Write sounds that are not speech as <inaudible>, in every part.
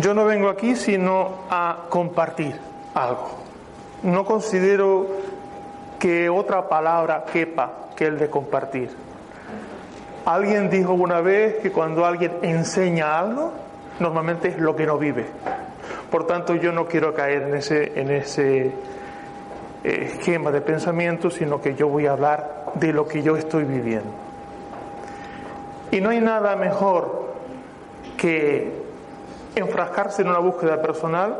yo no vengo aquí sino a compartir algo. No considero que otra palabra quepa que el de compartir. Alguien dijo una vez que cuando alguien enseña algo, normalmente es lo que no vive. Por tanto, yo no quiero caer en ese, en ese eh, esquema de pensamiento, sino que yo voy a hablar de lo que yo estoy viviendo. Y no hay nada mejor que enfrascarse en una búsqueda personal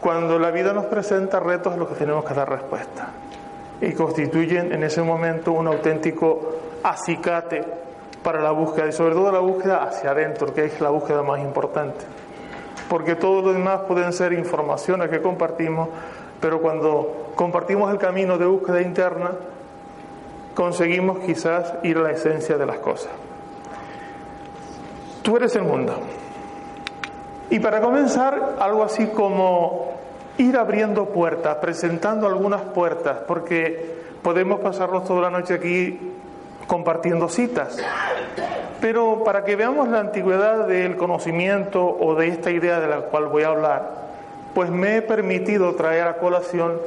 cuando la vida nos presenta retos a los que tenemos que dar respuesta. Y constituyen en ese momento un auténtico acicate para la búsqueda y sobre todo la búsqueda hacia adentro, que es la búsqueda más importante. Porque todo lo demás pueden ser informaciones que compartimos, pero cuando compartimos el camino de búsqueda interna, conseguimos quizás ir a la esencia de las cosas. Tú eres el mundo. Y para comenzar, algo así como ir abriendo puertas, presentando algunas puertas, porque podemos pasarnos toda la noche aquí compartiendo citas. Pero para que veamos la antigüedad del conocimiento o de esta idea de la cual voy a hablar, pues me he permitido traer a colación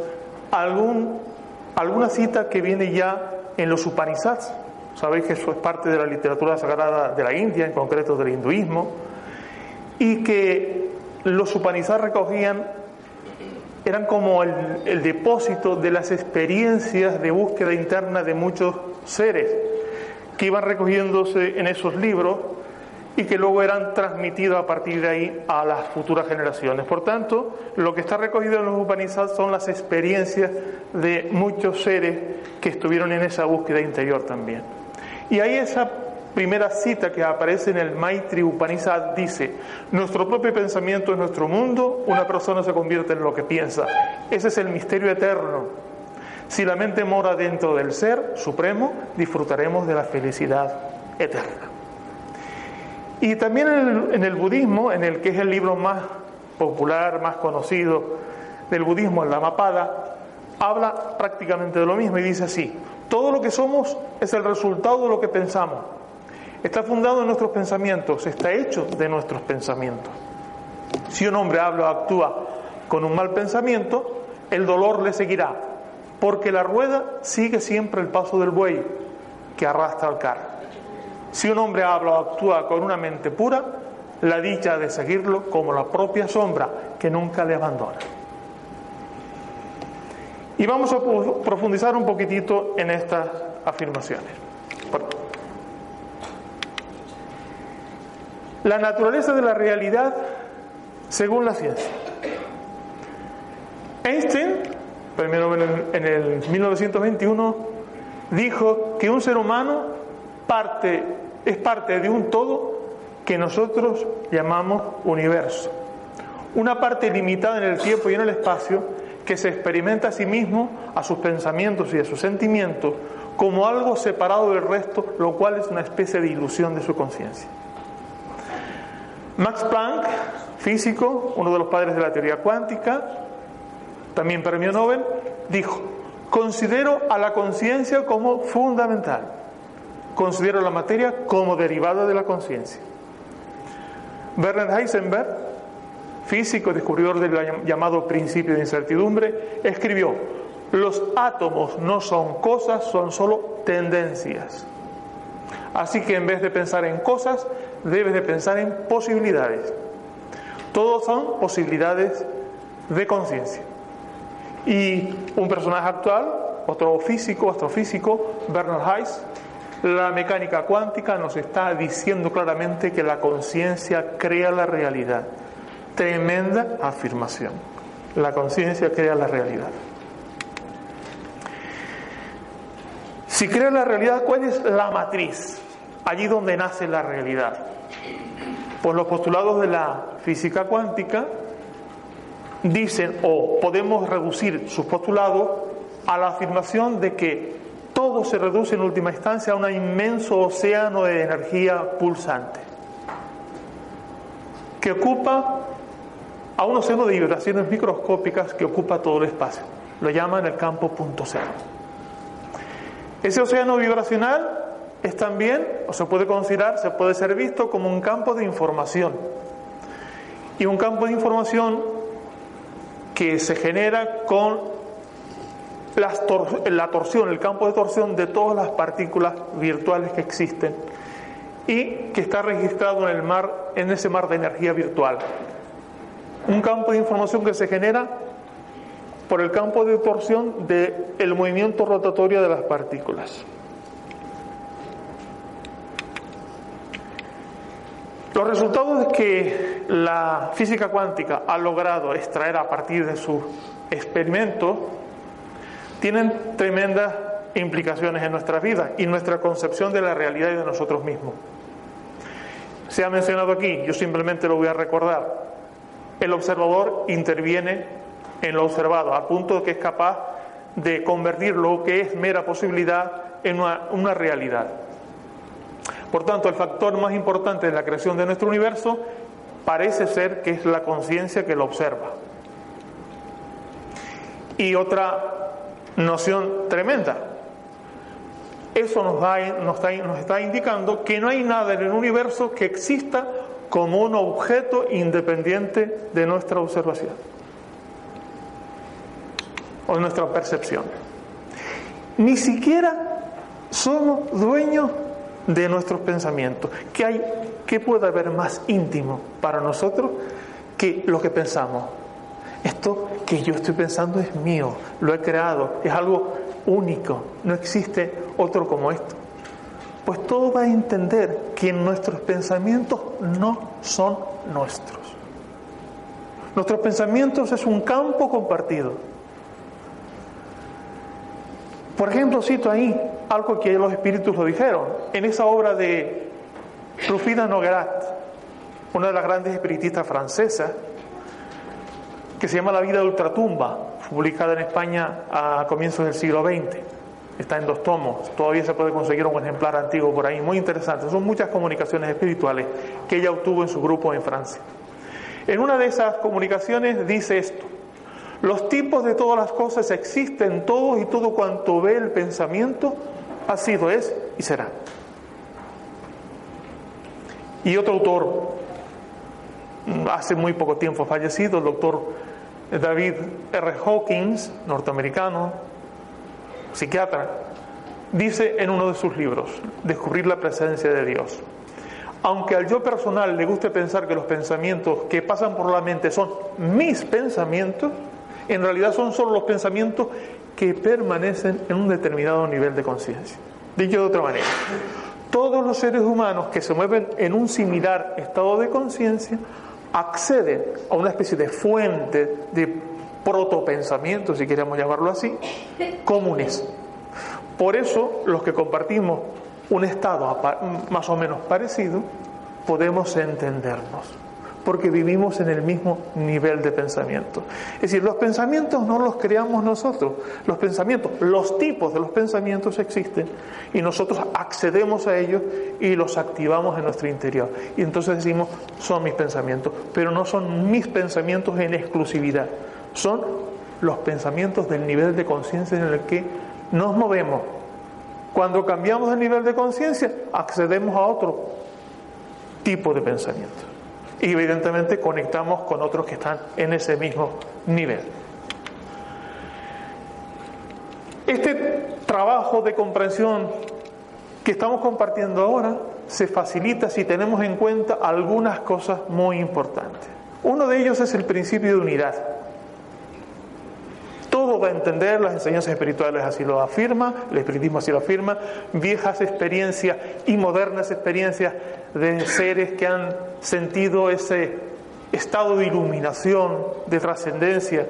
algún, alguna cita que viene ya en los Upanishads. Sabéis que eso es parte de la literatura sagrada de la India, en concreto del hinduismo, y que los Upanishads recogían, eran como el, depósito de las experiencias de búsqueda interna de muchos seres que iban recogiéndose en esos libros y que luego eran transmitidos a partir de ahí a las futuras generaciones. Por tanto, lo que está recogido en los Upanishads son las experiencias de muchos seres que estuvieron en esa búsqueda interior también. Y ahí esa primera cita que aparece en el Maitri Upanishad dice, nuestro propio pensamiento es nuestro mundo, una persona se convierte en lo que piensa. Ese es el misterio eterno si la mente mora dentro del ser supremo, disfrutaremos de la felicidad eterna. Y también en el, budismo, en el que es el libro más popular, más conocido del budismo, el Dhammapada, habla prácticamente de lo mismo y dice así, todo lo que somos es el resultado de lo que pensamos. Está fundado en nuestros pensamientos, está hecho de nuestros pensamientos. Si un hombre habla o actúa con un mal pensamiento, el dolor le seguirá, porque la rueda sigue siempre el paso del buey que arrastra al carro. Si un hombre habla o actúa con una mente pura, la dicha de seguirlo como la propia sombra que nunca le abandona. Y vamos a profundizar un poquitito en estas afirmaciones. La naturaleza de la realidad según la ciencia. Einstein premio en el 1921, dijo que un ser humano parte, es parte de un todo que nosotros llamamos universo. Una parte limitada en el tiempo y en el espacio que se experimenta a sí mismo, a sus pensamientos y a sus sentimientos, como algo separado del resto, lo cual es una especie de ilusión de su conciencia. Max Planck, físico, uno de los padres de la teoría cuántica, también premio Nobel, dijo, considero a la conciencia como fundamental, considero la materia como derivada de la conciencia. Werner Heisenberg, físico descubridor del llamado principio de incertidumbre, escribió, los átomos no son cosas, son solo tendencias. Así que en vez de pensar en cosas, debes de pensar en posibilidades. Todos son posibilidades de conciencia. Y un personaje actual, otro físico, astrofísico, Bernard Heiss, la mecánica cuántica nos está diciendo claramente que la conciencia crea la realidad. Tremenda afirmación. La conciencia crea la realidad. Si crea la realidad, ¿cuál es la matriz? Allí donde nace la realidad. Pues los postulados de la física cuántica dicen o podemos reducir sus postulados a la afirmación de que todo se reduce en última instancia a un inmenso océano de energía pulsante que ocupa a un océano de vibraciones microscópicas que ocupa todo el espacio. Lo llaman el campo punto cero. Ese océano vibracional es también, o se puede considerar, se puede ser visto como un campo de información y un campo de información que se genera con la torsión, el campo de torsión de todas las partículas virtuales que existen y que está registrado en el mar, en ese mar de energía virtual. Un campo de información que se genera por el campo de torsión del movimiento rotatorio de las partículas. Los resultados que la física cuántica ha logrado extraer a partir de su experimento tienen tremendas implicaciones en nuestra vida y nuestra concepción de la realidad y de nosotros mismos. Se ha mencionado aquí, yo simplemente lo voy a recordar. El observador interviene en lo observado, a punto de que es capaz de convertir lo que es mera posibilidad en una, realidad. Por tanto, el factor más importante de la creación de nuestro universo parece ser que es la conciencia que lo observa. Y otra noción tremenda, eso nos, da, nos está indicando que no hay nada en el universo que exista como un objeto independiente de nuestra observación o nuestra percepción. Ni siquiera somos dueños de nuestros pensamientos. ¿Qué, hay, ¿Qué puede haber más íntimo para nosotros que lo que pensamos? Esto que yo estoy pensando es mío, lo he creado, es algo único, no existe otro como esto. Pues todo va a entender que nuestros pensamientos no son nuestros. Nuestros pensamientos es un campo compartido. Por ejemplo, cito ahí algo que los espíritus lo dijeron, en esa obra de Rufina Noguerat, una de las grandes espiritistas francesas, que se llama La vida de ultratumba, publicada en España a comienzos del siglo XX. Está en dos tomos, todavía se puede conseguir un ejemplar antiguo por ahí, muy interesante. Son muchas comunicaciones espirituales que ella obtuvo en su grupo en Francia. En una de esas comunicaciones dice esto, los tipos de todas las cosas existen todos y todo cuanto ve el pensamiento ha sido, es y será. Y otro autor, hace muy poco tiempo fallecido, el doctor David R. Hawkins, norteamericano, psiquiatra, dice en uno de sus libros, Descubrir la presencia de Dios. Aunque al yo personal le guste pensar que los pensamientos que pasan por la mente son mis pensamientos, en realidad son solo los pensamientos que permanecen en un determinado nivel de conciencia. Dicho de otra manera, todos los seres humanos que se mueven en un similar estado de conciencia acceden a una especie de fuente de protopensamiento, si queremos llamarlo así, comunes. Por eso los que compartimos un estado más o menos parecido, podemos entendernos porque vivimos en el mismo nivel de pensamiento. Es decir, los pensamientos no los creamos nosotros, los pensamientos, los tipos de los pensamientos existen y nosotros accedemos a ellos y los activamos en nuestro interior. Y entonces decimos, son mis pensamientos, pero no son mis pensamientos en exclusividad, son los pensamientos del nivel de conciencia en el que nos movemos. Cuando cambiamos el nivel de conciencia, accedemos a otro tipo de pensamiento y evidentemente conectamos con otros que están en ese mismo nivel. Este trabajo de comprensión que estamos compartiendo ahora se facilita si tenemos en cuenta algunas cosas muy importantes. Uno de ellos es el principio de unidad va a entender, las enseñanzas espirituales así lo afirman, el espiritismo así lo afirma, viejas experiencias y modernas experiencias de seres que han sentido ese estado de iluminación, de trascendencia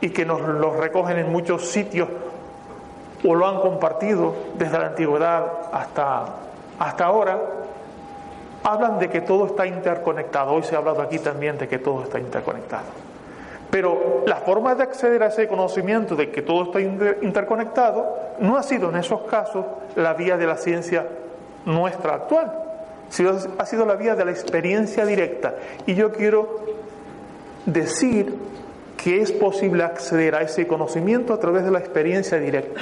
y que nos los recogen en muchos sitios o lo han compartido desde la antigüedad hasta, hasta ahora, hablan de que todo está interconectado. Hoy se ha hablado aquí también de que todo está interconectado. Pero la forma de acceder a ese conocimiento de que todo está interconectado no ha sido en esos casos la vía de la ciencia nuestra actual, sino ha sido la vía de la experiencia directa. Y yo quiero decir que es posible acceder a ese conocimiento a través de la experiencia directa.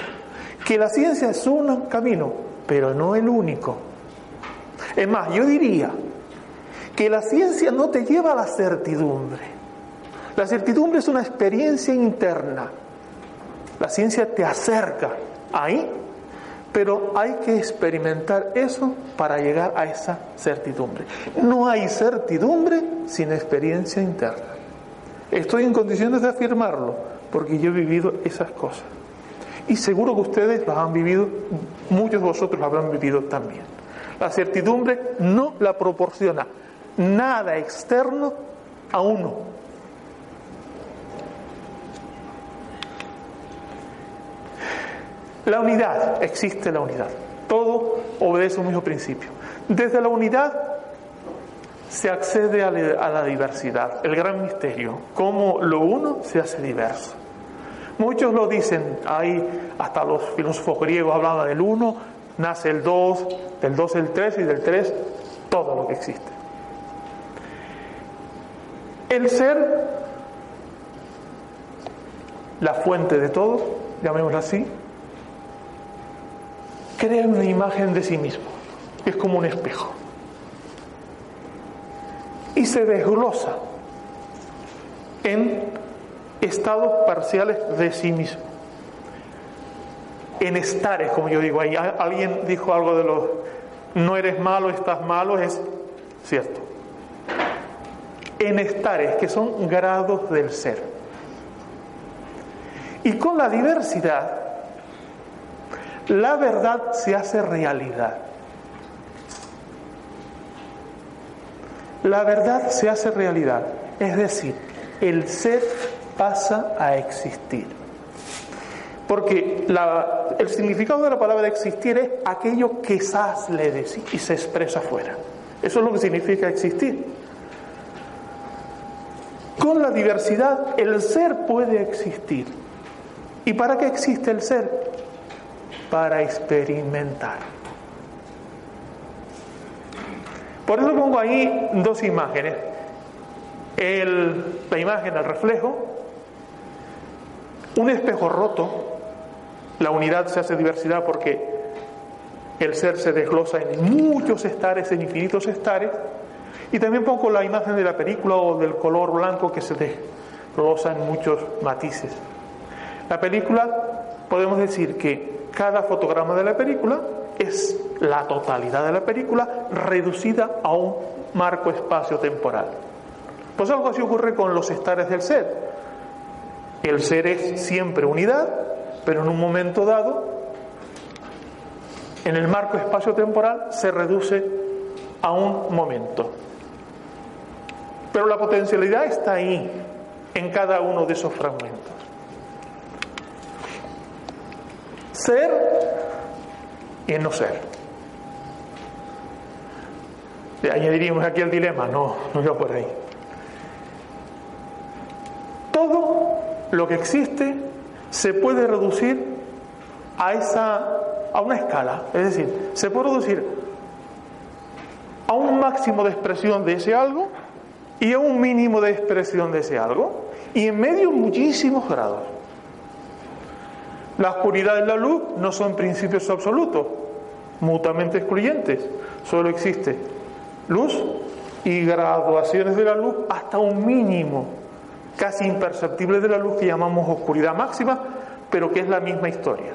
Que la ciencia es un camino, pero no el único. Es más, yo diría que la ciencia no te lleva a la certidumbre. La certidumbre es una experiencia interna. La ciencia te acerca ahí, pero hay que experimentar eso para llegar a esa certidumbre. No hay certidumbre sin experiencia interna. Estoy en condiciones de afirmarlo porque yo he vivido esas cosas. Y seguro que ustedes las han vivido, muchos de vosotros las habrán vivido también. La certidumbre no la proporciona nada externo a uno. La unidad, existe la unidad. Todo obedece un mismo principio. Desde la unidad se accede a la diversidad, el gran misterio, cómo lo uno se hace diverso. Muchos lo dicen, hay hasta los filósofos griegos hablaban del uno, nace el dos, del dos el tres y del tres todo lo que existe. El ser, la fuente de todo, llamémoslo así, crea una imagen de sí mismo, es como un espejo, y se desglosa en estados parciales de sí mismo. En estares, como yo digo, ahí alguien dijo algo de los no eres malo, estás malo, es cierto. En estares, que son grados del ser. Y con la diversidad, la verdad se hace realidad. La verdad se hace realidad. Es decir, el ser pasa a existir. Porque el significado de la palabra existir es aquello que sas le decir y se expresa afuera. Eso es lo que significa existir. Con la diversidad el ser puede existir. ¿Y para qué existe el ser? Para experimentar. Por eso pongo ahí dos imágenes. la imagen, el reflejo, un espejo roto, la unidad se hace diversidad porque el ser se desglosa en muchos estares, en infinitos estares, y también pongo la imagen de la película o del color blanco que se desglosa en muchos matices. La película, podemos decir que cada fotograma de la película es la totalidad de la película reducida a un marco espacio-temporal. Pues algo así ocurre con los estares del ser. El ser es siempre unidad, pero en un momento dado, en el marco espacio-temporal, se reduce a un momento. Pero la potencialidad está ahí, en cada uno de esos fragmentos. Ser y no ser. Le añadiríamos aquí el dilema, no, no iba por ahí. Todo lo que existe se puede reducir a esa a una escala, es decir, se puede reducir a un máximo de expresión de ese algo y a un mínimo de expresión de ese algo y en medio muchísimos grados. La oscuridad y la luz no son principios absolutos, mutuamente excluyentes, solo existe luz y graduaciones de la luz hasta un mínimo casi imperceptible de la luz que llamamos oscuridad máxima, pero que es la misma historia.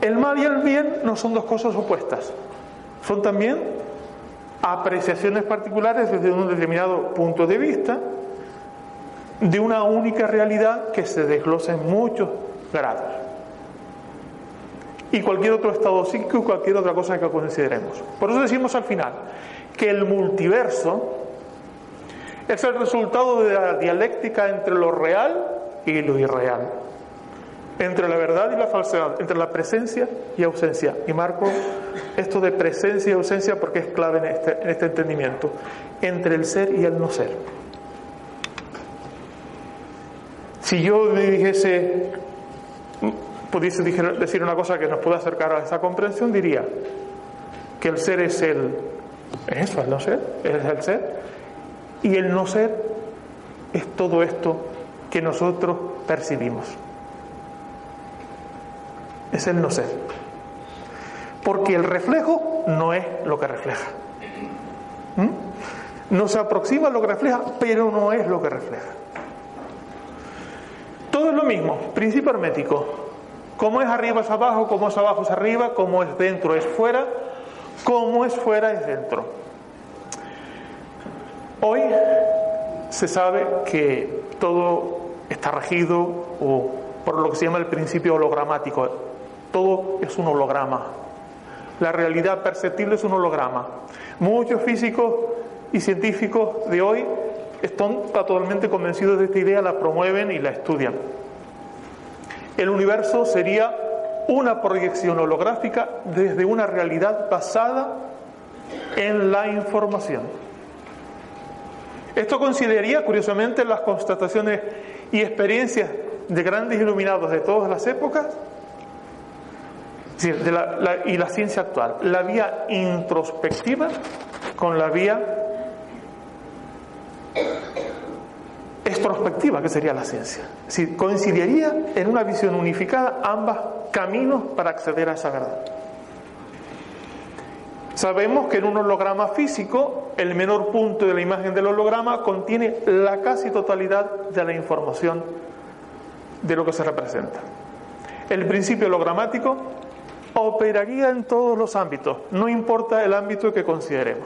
El mal y el bien no son dos cosas opuestas, son también apreciaciones particulares desde un determinado punto de vista de una única realidad que se desglosa en muchos grados. Y cualquier otro estado psíquico cualquier otra cosa que consideremos. Por eso decimos al final que el multiverso es el resultado de la dialéctica entre lo real y lo irreal, entre la verdad y la falsedad, entre la presencia y ausencia. Y marco esto de presencia y ausencia porque es clave en este, en este entendimiento, entre el ser y el no ser. Si yo dijese, pudiese decir una cosa que nos pueda acercar a esa comprensión, diría que el ser es el, eso, el no ser, es el ser, y el no ser es todo esto que nosotros percibimos. Es el no ser. Porque el reflejo no es lo que refleja. Nos aproxima a lo que refleja, pero no es lo que refleja. Lo mismo, principio hermético. Como es arriba es abajo, como es abajo es arriba, como es dentro es fuera, como es fuera es dentro. Hoy se sabe que todo está regido o por lo que se llama el principio hologramático. Todo es un holograma. La realidad perceptible es un holograma. Muchos físicos y científicos de hoy están totalmente convencidos de esta idea, la promueven y la estudian. El universo sería una proyección holográfica desde una realidad basada en la información. Esto consideraría, curiosamente, las constataciones y experiencias de grandes iluminados de todas las épocas y la ciencia actual. La vía introspectiva con la vía extrospectiva, que sería la ciencia. Si coincidiría en una visión unificada ambas caminos para acceder a esa verdad. Sabemos que en un holograma físico, el menor punto de la imagen del holograma contiene la casi totalidad de la información de lo que se representa. El principio hologramático operaría en todos los ámbitos, no importa el ámbito que consideremos.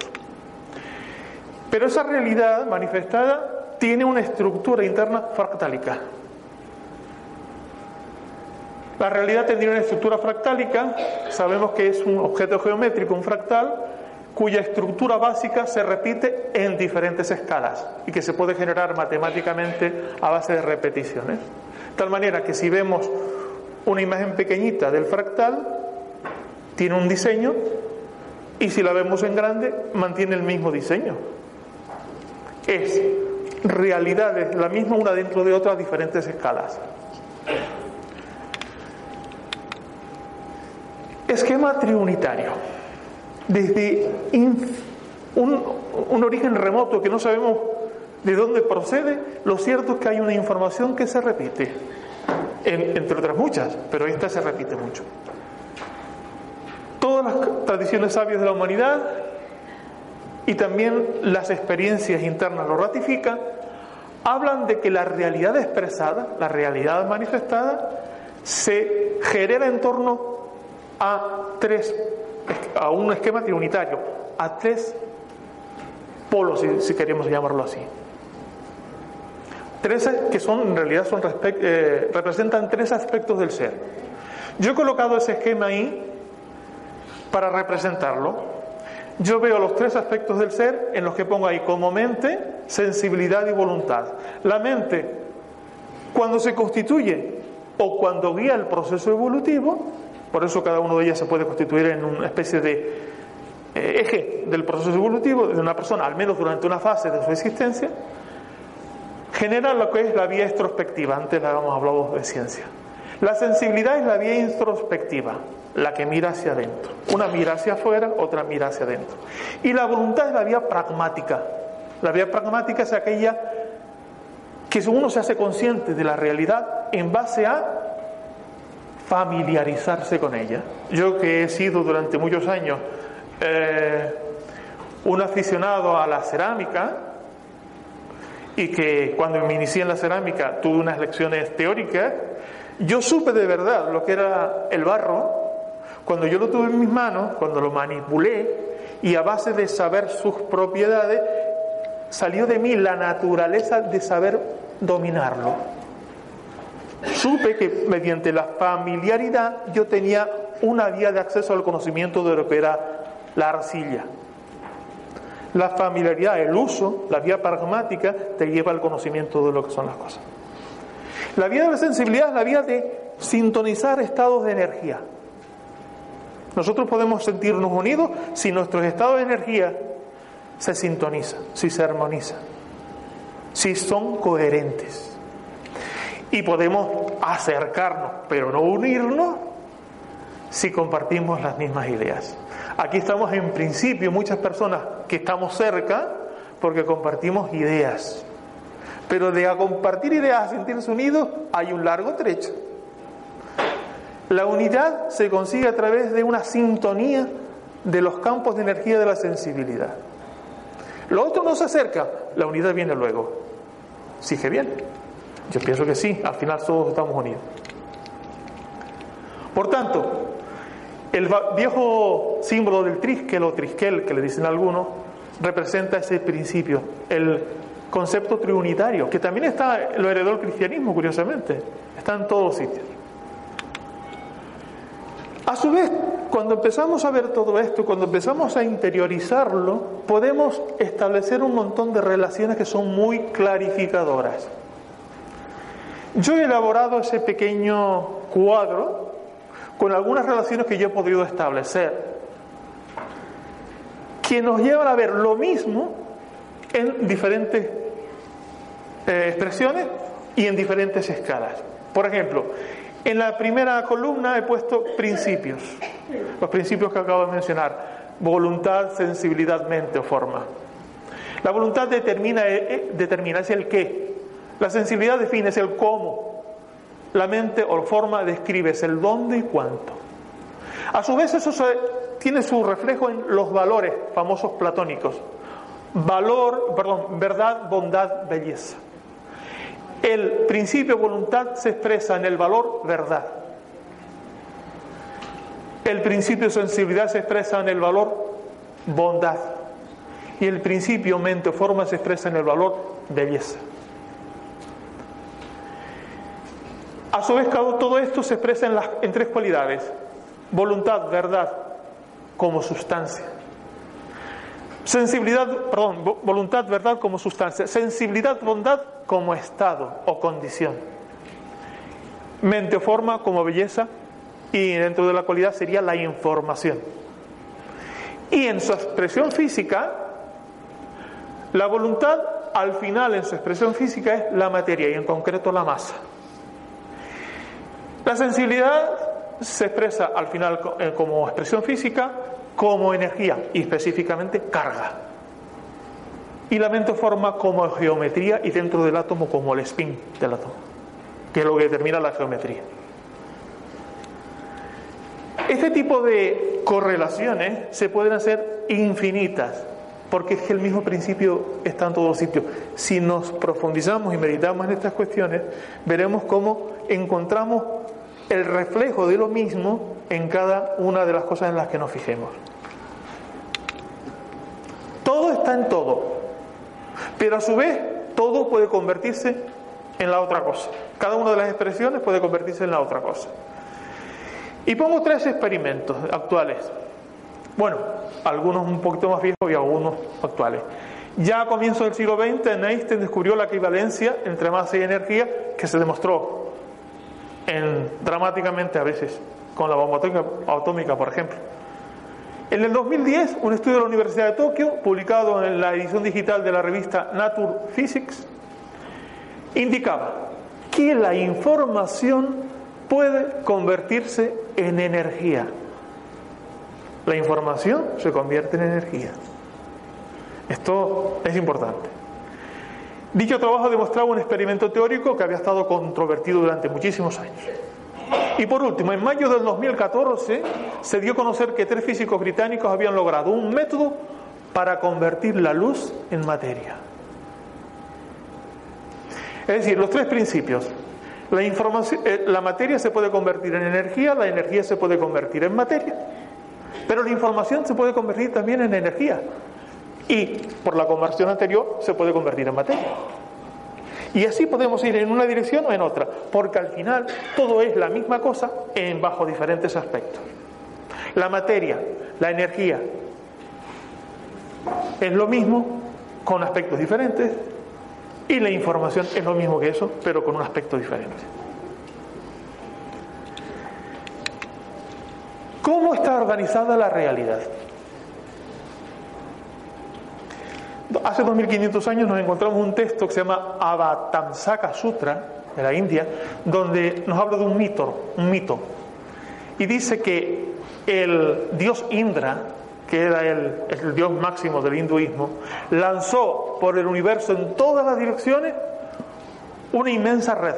Pero esa realidad manifestada tiene una estructura interna fractálica. La realidad tendría una estructura fractálica, sabemos que es un objeto geométrico, un fractal, cuya estructura básica se repite en diferentes escalas y que se puede generar matemáticamente a base de repeticiones. De tal manera que si vemos una imagen pequeñita del fractal, tiene un diseño y si la vemos en grande, mantiene el mismo diseño es realidades, la misma una dentro de otra a diferentes escalas. Esquema triunitario. Desde un, un, origen remoto que no sabemos de dónde procede, lo cierto es que hay una información que se repite, entre otras muchas, pero esta se repite mucho. Todas las tradiciones sabias de la humanidad y también las experiencias internas lo ratifican, hablan de que la realidad expresada, la realidad manifestada, se genera en torno a tres, a un esquema triunitario, a tres polos, si, queremos llamarlo así. Tres que son, en realidad, eh, representan tres aspectos del ser. Yo he colocado ese esquema ahí para representarlo. Yo veo los tres aspectos del ser en los que pongo ahí como mente, sensibilidad y voluntad. La mente, cuando se constituye o cuando guía el proceso evolutivo, por eso cada uno de ellas se puede constituir en una especie de eh, eje del proceso evolutivo de una persona, al menos durante una fase de su existencia, genera lo que es la vía introspectiva. Antes habíamos hablado de ciencia. La sensibilidad es la vía introspectiva la que mira hacia adentro. Una mira hacia afuera, otra mira hacia adentro. Y la voluntad es la vía pragmática. La vía pragmática es aquella que uno se hace consciente de la realidad en base a familiarizarse con ella. Yo que he sido durante muchos años eh, un aficionado a la cerámica y que cuando me inicié en la cerámica tuve unas lecciones teóricas, yo supe de verdad lo que era el barro cuando yo lo tuve en mis manos, cuando lo manipulé, y a base de saber sus propiedades, salió de mí la naturaleza de saber dominarlo. Supe que mediante la familiaridad yo tenía una vía de acceso al conocimiento de lo que era la arcilla. La familiaridad, el uso, la vía pragmática te lleva al conocimiento de lo que son las cosas. La vía de la sensibilidad es la vía de sintonizar estados de energía. Nosotros podemos sentirnos unidos si nuestros estados de energía se sintonizan, si se armonizan, si son coherentes. Y podemos acercarnos, pero no unirnos, si compartimos las mismas ideas. Aquí estamos en principio muchas personas que estamos cerca porque compartimos ideas. Pero de a compartir ideas a sentirse unidos hay un largo trecho. La unidad se consigue a través de una sintonía de los campos de energía de la sensibilidad. Lo otro no se acerca, la unidad viene luego. ¿Sigue bien? Yo pienso que sí, al final todos estamos unidos. Por tanto, el viejo símbolo del triskel o triskel que le dicen algunos representa ese principio, el concepto triunitario, que también está, lo heredó el cristianismo, curiosamente, está en todos sitios. A su vez, cuando empezamos a ver todo esto, cuando empezamos a interiorizarlo, podemos establecer un montón de relaciones que son muy clarificadoras. Yo he elaborado ese pequeño cuadro con algunas relaciones que yo he podido establecer, que nos llevan a ver lo mismo en diferentes eh, expresiones y en diferentes escalas. Por ejemplo, en la primera columna he puesto principios, los principios que acabo de mencionar, voluntad, sensibilidad, mente o forma. La voluntad determina, eh, eh, determina es el qué, la sensibilidad define es el cómo, la mente o forma describe el dónde y cuánto. A su vez eso tiene su reflejo en los valores famosos platónicos. Valor, perdón, verdad, bondad, belleza. El principio voluntad se expresa en el valor verdad. El principio sensibilidad se expresa en el valor bondad. Y el principio mente o forma se expresa en el valor belleza. A su vez, todo esto se expresa en, en tres cualidades. Voluntad, verdad, como sustancia. Sensibilidad, perdón, voluntad, verdad como sustancia. Sensibilidad, bondad como estado o condición. Mente o forma como belleza y dentro de la cualidad sería la información. Y en su expresión física, la voluntad al final en su expresión física es la materia y en concreto la masa. La sensibilidad se expresa al final eh, como expresión física, como energía y específicamente carga. Y la mente forma como geometría y dentro del átomo como el spin del átomo, que es lo que determina la geometría. Este tipo de correlaciones se pueden hacer infinitas, porque es que el mismo principio está en todos los sitios. Si nos profundizamos y meditamos en estas cuestiones, veremos cómo encontramos el reflejo de lo mismo en cada una de las cosas en las que nos fijemos. Todo está en todo, pero a su vez todo puede convertirse en la otra cosa. Cada una de las expresiones puede convertirse en la otra cosa. Y pongo tres experimentos actuales. Bueno, algunos un poquito más viejos y algunos actuales. Ya a comienzos del siglo XX, Einstein descubrió la equivalencia entre masa y energía que se demostró dramáticamente a veces, con la bomba atómica, por ejemplo. En el 2010, un estudio de la Universidad de Tokio, publicado en la edición digital de la revista Nature Physics, indicaba que la información puede convertirse en energía. La información se convierte en energía. Esto es importante. Dicho trabajo demostraba un experimento teórico que había estado controvertido durante muchísimos años. Y por último, en mayo del 2014 se dio a conocer que tres físicos británicos habían logrado un método para convertir la luz en materia. Es decir, los tres principios. La, información, eh, la materia se puede convertir en energía, la energía se puede convertir en materia, pero la información se puede convertir también en energía y por la conversión anterior se puede convertir en materia. Y así podemos ir en una dirección o en otra, porque al final todo es la misma cosa en bajo diferentes aspectos. La materia, la energía, es lo mismo con aspectos diferentes y la información es lo mismo que eso, pero con un aspecto diferente. ¿Cómo está organizada la realidad? Hace 2500 años nos encontramos un texto que se llama Avatamsaka Sutra, de la India, donde nos habla de un mito, un mito. Y dice que el dios Indra, que era el, el dios máximo del hinduismo, lanzó por el universo en todas las direcciones una inmensa red.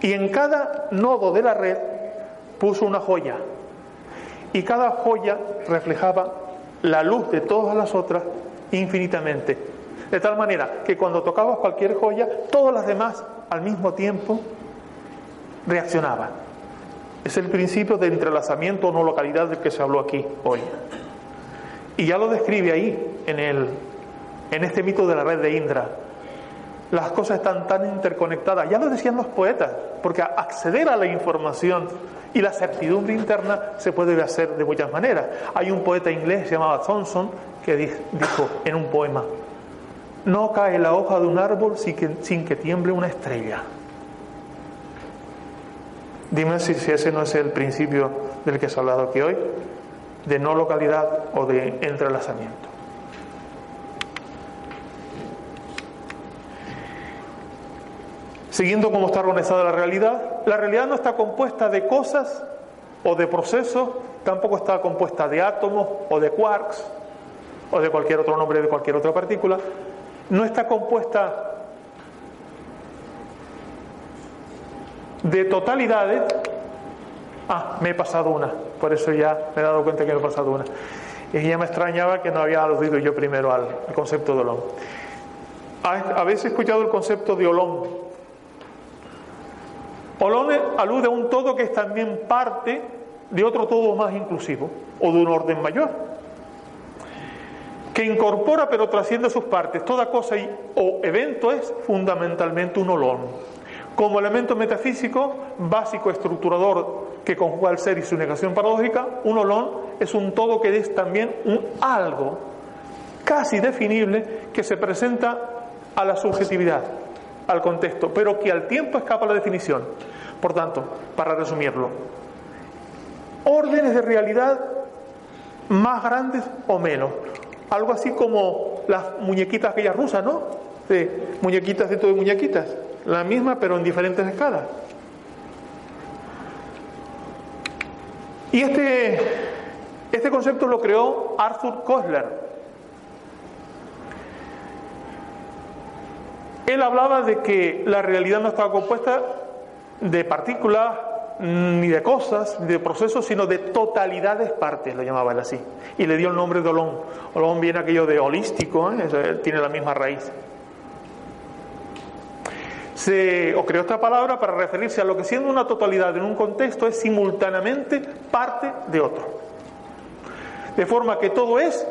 Y en cada nodo de la red puso una joya. Y cada joya reflejaba la luz de todas las otras infinitamente. De tal manera que cuando tocabas cualquier joya, todas las demás al mismo tiempo reaccionaban. Es el principio de entrelazamiento o no localidad del que se habló aquí hoy. Y ya lo describe ahí, en, el, en este mito de la red de Indra. Las cosas están tan interconectadas. Ya lo decían los poetas, porque acceder a la información y la certidumbre interna se puede hacer de muchas maneras. Hay un poeta inglés llamado Thompson que dijo en un poema, no cae la hoja de un árbol sin que, tiemble una estrella. Dime si, si ese no es el principio del que se ha hablado aquí hoy, de no localidad o de entrelazamiento. Siguiendo cómo está organizada la realidad, la realidad no está compuesta de cosas o de procesos, tampoco está compuesta de átomos o de quarks o de cualquier otro nombre de cualquier otra partícula, no está compuesta de totalidades. Ah, me he pasado una, por eso ya me he dado cuenta que me he pasado una. Y ya me extrañaba que no había aludido yo primero al, concepto de Olón. ¿Habéis escuchado el concepto de Olón? Olón alude a un todo que es también parte de otro todo más inclusivo o de un orden mayor, que incorpora pero trasciende sus partes. Toda cosa o evento es fundamentalmente un olón. Como elemento metafísico básico estructurador que conjuga el ser y su negación paradójica, un olón es un todo que es también un algo casi definible que se presenta a la subjetividad, al contexto, pero que al tiempo escapa la definición. Por tanto, para resumirlo, órdenes de realidad más grandes o menos. Algo así como las muñequitas aquellas rusas, ¿no? De muñequitas dentro de muñequitas. La misma, pero en diferentes escalas. Y este, este concepto lo creó Arthur Koestler. Él hablaba de que la realidad no estaba compuesta de partículas, ni de cosas, ni de procesos, sino de totalidades partes, lo llamaba él así. Y le dio el nombre de Olón. Olón viene aquello de holístico, ¿eh? tiene la misma raíz. Se, o creó esta palabra para referirse a lo que siendo una totalidad en un contexto es simultáneamente parte de otro. De forma que todo es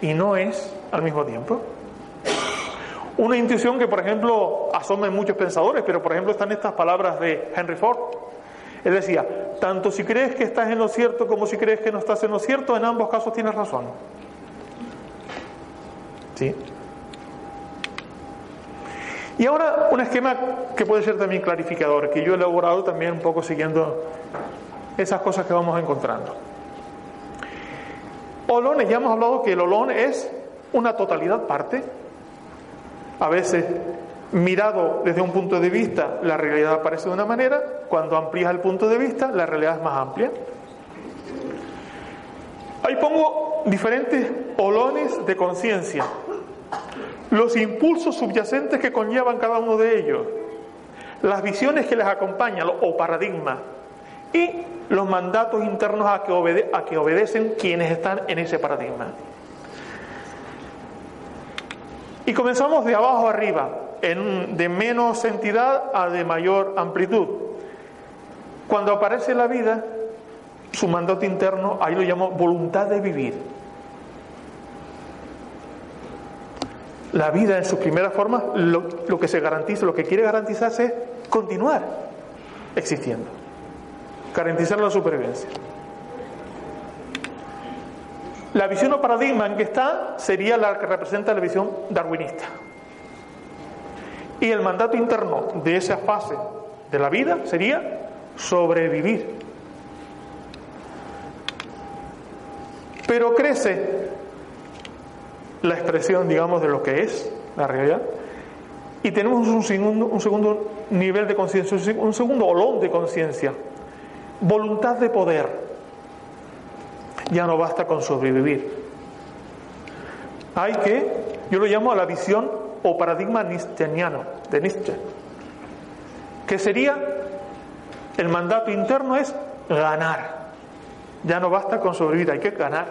y no es al mismo tiempo. Una intuición que, por ejemplo, asoma en muchos pensadores, pero por ejemplo están estas palabras de Henry Ford. Él decía, tanto si crees que estás en lo cierto como si crees que no estás en lo cierto, en ambos casos tienes razón. ¿Sí? Y ahora un esquema que puede ser también clarificador, que yo he elaborado también un poco siguiendo esas cosas que vamos encontrando. Olones, ya hemos hablado que el olón es una totalidad parte, a veces, mirado desde un punto de vista, la realidad aparece de una manera, cuando amplías el punto de vista, la realidad es más amplia. Ahí pongo diferentes olones de conciencia, los impulsos subyacentes que conllevan cada uno de ellos, las visiones que les acompañan o paradigmas y los mandatos internos a que, a que obedecen quienes están en ese paradigma. Y comenzamos de abajo arriba, en, de menos entidad a de mayor amplitud. Cuando aparece la vida, su mandato interno, ahí lo llamo voluntad de vivir. La vida en sus primeras formas, lo, lo que se garantiza, lo que quiere garantizarse es continuar existiendo, garantizar la supervivencia. La visión o paradigma en que está sería la que representa la visión darwinista. Y el mandato interno de esa fase de la vida sería sobrevivir. Pero crece la expresión, digamos, de lo que es la realidad. Y tenemos un segundo, un segundo nivel de conciencia, un segundo olón de conciencia. Voluntad de poder ya no basta con sobrevivir. Hay que, yo lo llamo a la visión o paradigma nietzscheano de Nietzsche, que sería el mandato interno es ganar. Ya no basta con sobrevivir, hay que ganar,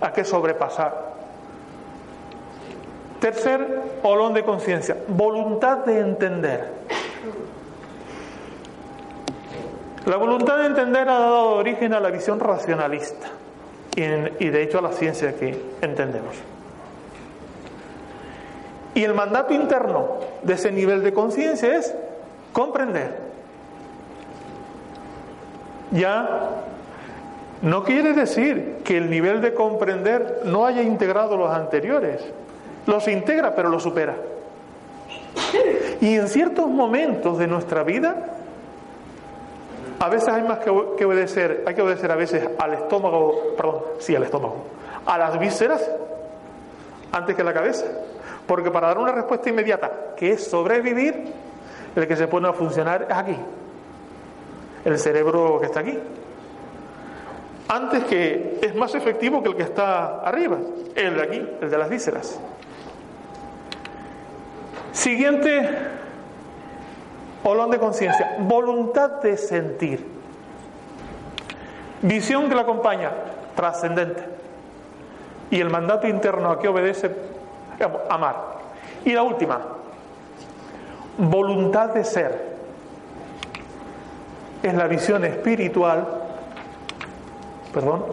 hay que sobrepasar. Tercer olón de conciencia, voluntad de entender. La voluntad de entender ha dado origen a la visión racionalista y, de hecho a la ciencia que entendemos. Y el mandato interno de ese nivel de conciencia es comprender. Ya no quiere decir que el nivel de comprender no haya integrado los anteriores. Los integra, pero los supera. Y en ciertos momentos de nuestra vida, a veces hay más que, obedecer, hay que obedecer a veces al estómago, perdón, sí, al estómago, a las vísceras, antes que a la cabeza. Porque para dar una respuesta inmediata, que es sobrevivir, el que se pone a funcionar es aquí, el cerebro que está aquí. Antes que es más efectivo que el que está arriba, el de aquí, el de las vísceras. Siguiente olón de conciencia, voluntad de sentir. Visión que la acompaña, trascendente. Y el mandato interno a que obedece, amar. Y la última, voluntad de ser. Es la visión espiritual, perdón,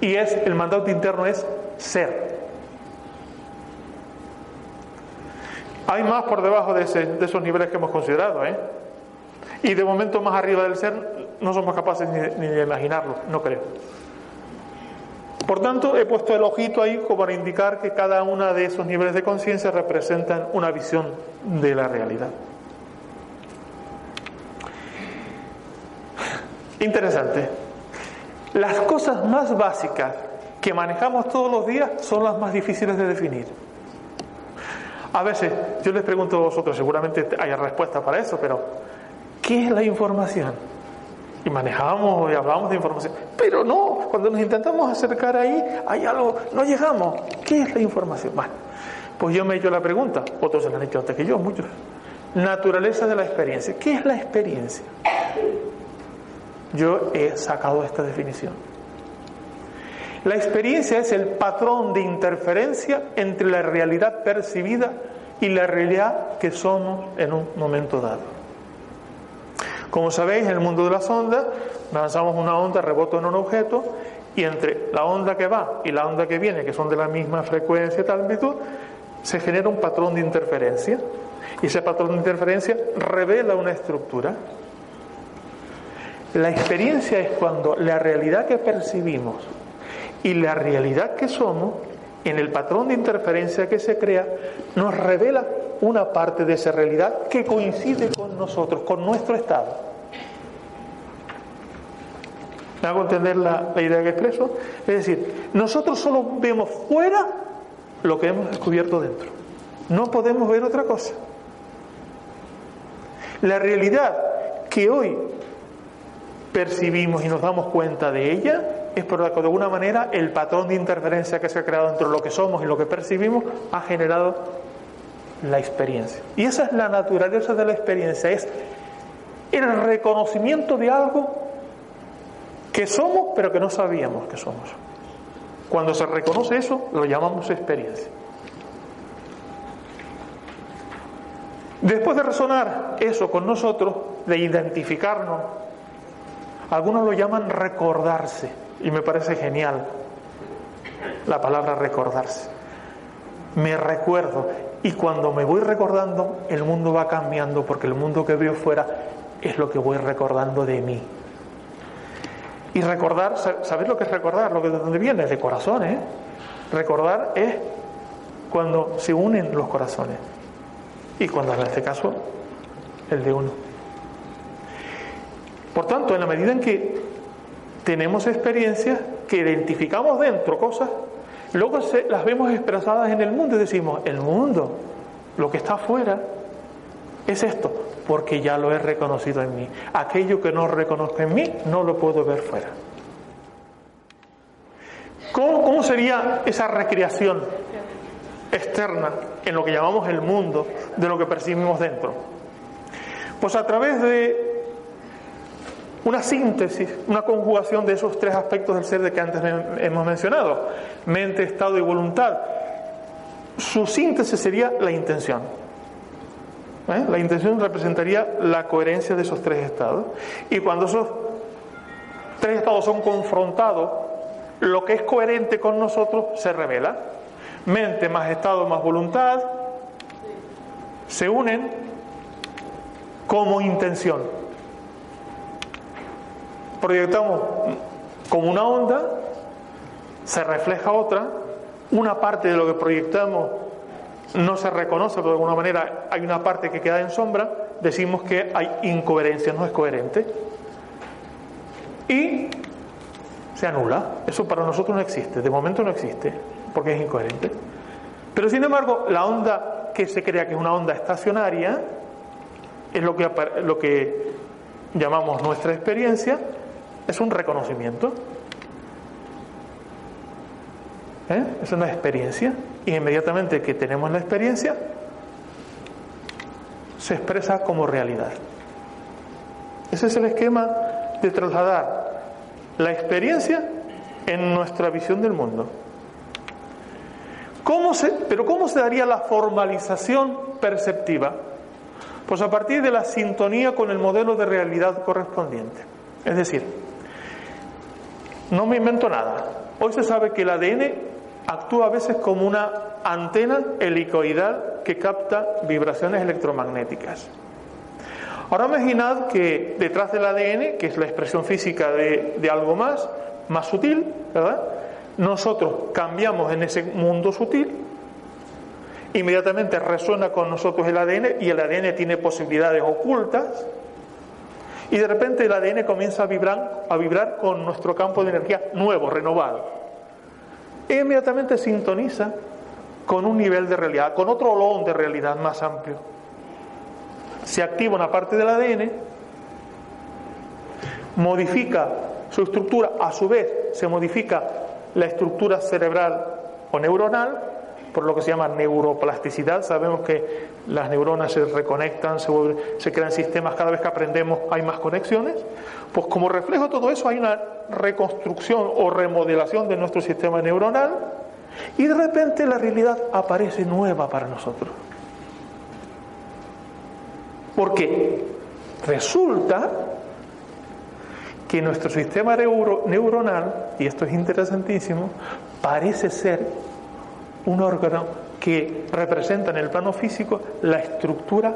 y es el mandato interno es ser. Hay más por debajo de, esos niveles que hemos considerado, ¿eh? Y de momento más arriba del ser no somos capaces ni, de imaginarlo, no creo. Por tanto, he puesto el ojito ahí como para indicar que cada uno de esos niveles de conciencia representan una visión de la realidad. Interesante. Las cosas más básicas que manejamos todos los días son las más difíciles de definir. A veces yo les pregunto a vosotros, seguramente hay respuesta para eso, pero ¿qué es la información? Y manejamos y hablamos de información, pero no, cuando nos intentamos acercar ahí, hay algo, no llegamos. ¿Qué es la información? Bueno, pues yo me he hecho la pregunta, otros se la han hecho antes que yo, muchos. Naturaleza de la experiencia. ¿Qué es la experiencia? Yo he sacado esta definición. La experiencia es el patrón de interferencia entre la realidad percibida y la realidad que somos en un momento dado. Como sabéis, en el mundo de las ondas, lanzamos una onda, rebota en un objeto, y entre la onda que va y la onda que viene, que son de la misma frecuencia y tal se genera un patrón de interferencia. Y ese patrón de interferencia revela una estructura. La experiencia es cuando la realidad que percibimos y la realidad que somos, en el patrón de interferencia que se crea, nos revela una parte de esa realidad que coincide con nosotros, con nuestro estado. ¿Me hago entender la, la idea que expreso? Es decir, nosotros solo vemos fuera lo que hemos descubierto dentro. No podemos ver otra cosa. La realidad que hoy percibimos y nos damos cuenta de ella es porque de alguna manera el patrón de interferencia que se ha creado entre lo que somos y lo que percibimos ha generado la experiencia. Y esa es la naturaleza de la experiencia, es el reconocimiento de algo que somos pero que no sabíamos que somos. Cuando se reconoce eso, lo llamamos experiencia. Después de resonar eso con nosotros, de identificarnos, algunos lo llaman recordarse. Y me parece genial la palabra recordarse. Me recuerdo y cuando me voy recordando el mundo va cambiando porque el mundo que veo fuera es lo que voy recordando de mí. Y recordar, ¿sabéis lo que es recordar? Lo que de dónde viene, de corazón, ¿eh? Recordar es cuando se unen los corazones. Y cuando en este caso el de uno. Por tanto, en la medida en que tenemos experiencias que identificamos dentro cosas, luego las vemos expresadas en el mundo y decimos, el mundo, lo que está afuera, es esto, porque ya lo he reconocido en mí. Aquello que no reconozco en mí, no lo puedo ver fuera. ¿Cómo, cómo sería esa recreación externa en lo que llamamos el mundo de lo que percibimos dentro? Pues a través de una síntesis, una conjugación de esos tres aspectos del ser de que antes hemos mencionado, mente, estado y voluntad. su síntesis sería la intención. ¿Eh? La intención representaría la coherencia de esos tres estados. Y cuando esos tres estados son confrontados, lo que es coherente con nosotros se revela. Mente más estado más voluntad se unen como intención. Proyectamos como una onda, se refleja otra, una parte de lo que proyectamos no se reconoce, pero de alguna manera hay una parte que queda en sombra, decimos que hay incoherencia, no es coherente. Y se anula. Eso para nosotros no existe, de momento no existe, porque es incoherente. Pero sin embargo, la onda que se crea que es una onda estacionaria es lo que, lo que llamamos nuestra experiencia, es un reconocimiento. ¿Eh? Es una experiencia y inmediatamente que tenemos la experiencia se expresa como realidad. Ese es el esquema de trasladar la experiencia en nuestra visión del mundo. ¿Cómo se, pero ¿cómo se daría la formalización perceptiva? Pues a partir de la sintonía con el modelo de realidad correspondiente. Es decir, no me invento nada. Hoy se sabe que el ADN actúa a veces como una antena helicoidal que capta vibraciones electromagnéticas. Ahora imaginad que detrás del ADN, que es la expresión física de, algo más, más sutil, ¿verdad? Nosotros cambiamos en ese mundo sutil, inmediatamente resuena con nosotros el ADN y el ADN tiene posibilidades ocultas, y de repente el ADN comienza a vibrar, a vibrar con nuestro campo de energía nuevo, renovado. E inmediatamente sintoniza con un nivel de realidad, con otro olón de realidad más amplio se activa una parte del ADN, modifica su estructura, a su vez se modifica la estructura cerebral o neuronal, por lo que se llama neuroplasticidad. Sabemos que las neuronas se reconectan, se, crean sistemas, cada vez que aprendemos hay más conexiones. Pues como reflejo de todo eso hay una reconstrucción o remodelación de nuestro sistema neuronal y de repente la realidad aparece nueva para nosotros. Porque resulta que nuestro sistema neuronal, y esto es interesantísimo, parece ser un órgano que representa en el plano físico la estructura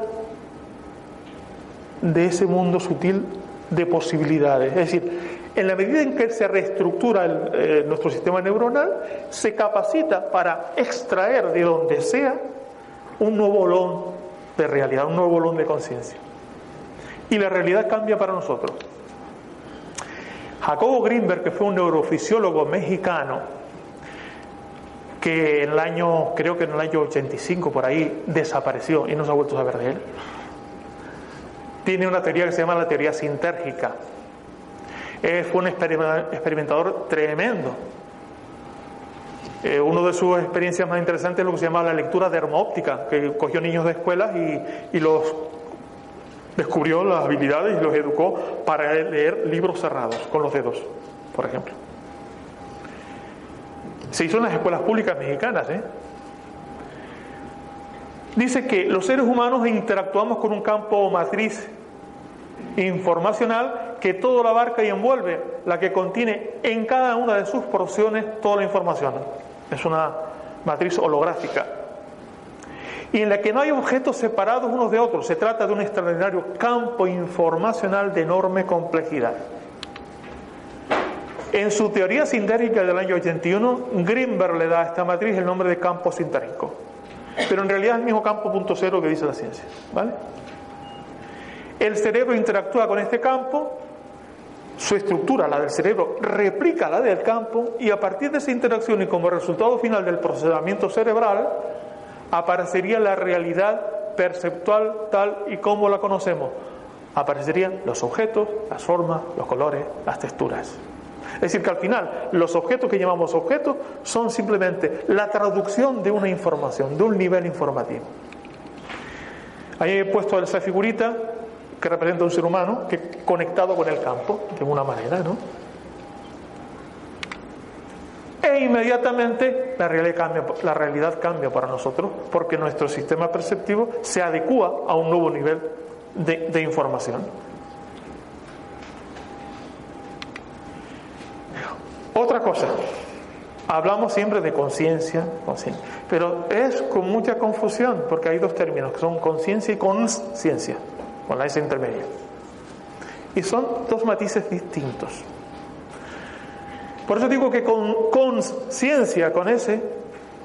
de ese mundo sutil de posibilidades. Es decir, en la medida en que se reestructura eh, nuestro sistema neuronal, se capacita para extraer de donde sea un nuevo olón de realidad, un nuevo volumen de conciencia. Y la realidad cambia para nosotros. Jacobo Greenberg, que fue un neurofisiólogo mexicano, que en el año, creo que en el año 85 por ahí, desapareció y no se ha vuelto a saber de él, tiene una teoría que se llama la teoría sintérgica. fue un experimentador tremendo eh, una de sus experiencias más interesantes es lo que se llama la lectura dermoóptica, que cogió niños de escuelas y, los descubrió las habilidades y los educó para leer libros cerrados, con los dedos, por ejemplo. Se hizo en las escuelas públicas mexicanas. ¿eh? Dice que los seres humanos interactuamos con un campo matriz informacional que todo lo abarca y envuelve, la que contiene en cada una de sus porciones toda la información es una matriz holográfica, y en la que no hay objetos separados unos de otros. Se trata de un extraordinario campo informacional de enorme complejidad. En su teoría sintérgica del año 81, Greenberg le da a esta matriz el nombre de campo sintérgico. Pero en realidad es el mismo campo punto cero que dice la ciencia. El cerebro interactúa con este campo su estructura, la del cerebro, replica la del campo y a partir de esa interacción y como resultado final del procesamiento cerebral, aparecería la realidad perceptual tal y como la conocemos. Aparecerían los objetos, las formas, los colores, las texturas. Es decir, que al final los objetos que llamamos objetos son simplemente la traducción de una información, de un nivel informativo. Ahí he puesto esa figurita que representa un ser humano que conectado con el campo, de alguna manera, ¿no? E inmediatamente la realidad cambia, la realidad cambia para nosotros porque nuestro sistema perceptivo se adecua a un nuevo nivel de, de información. Otra cosa, hablamos siempre de conciencia, pero es con mucha confusión porque hay dos términos que son conciencia y conciencia, con la S intermedia. Y son dos matices distintos. Por eso digo que con conciencia, con S,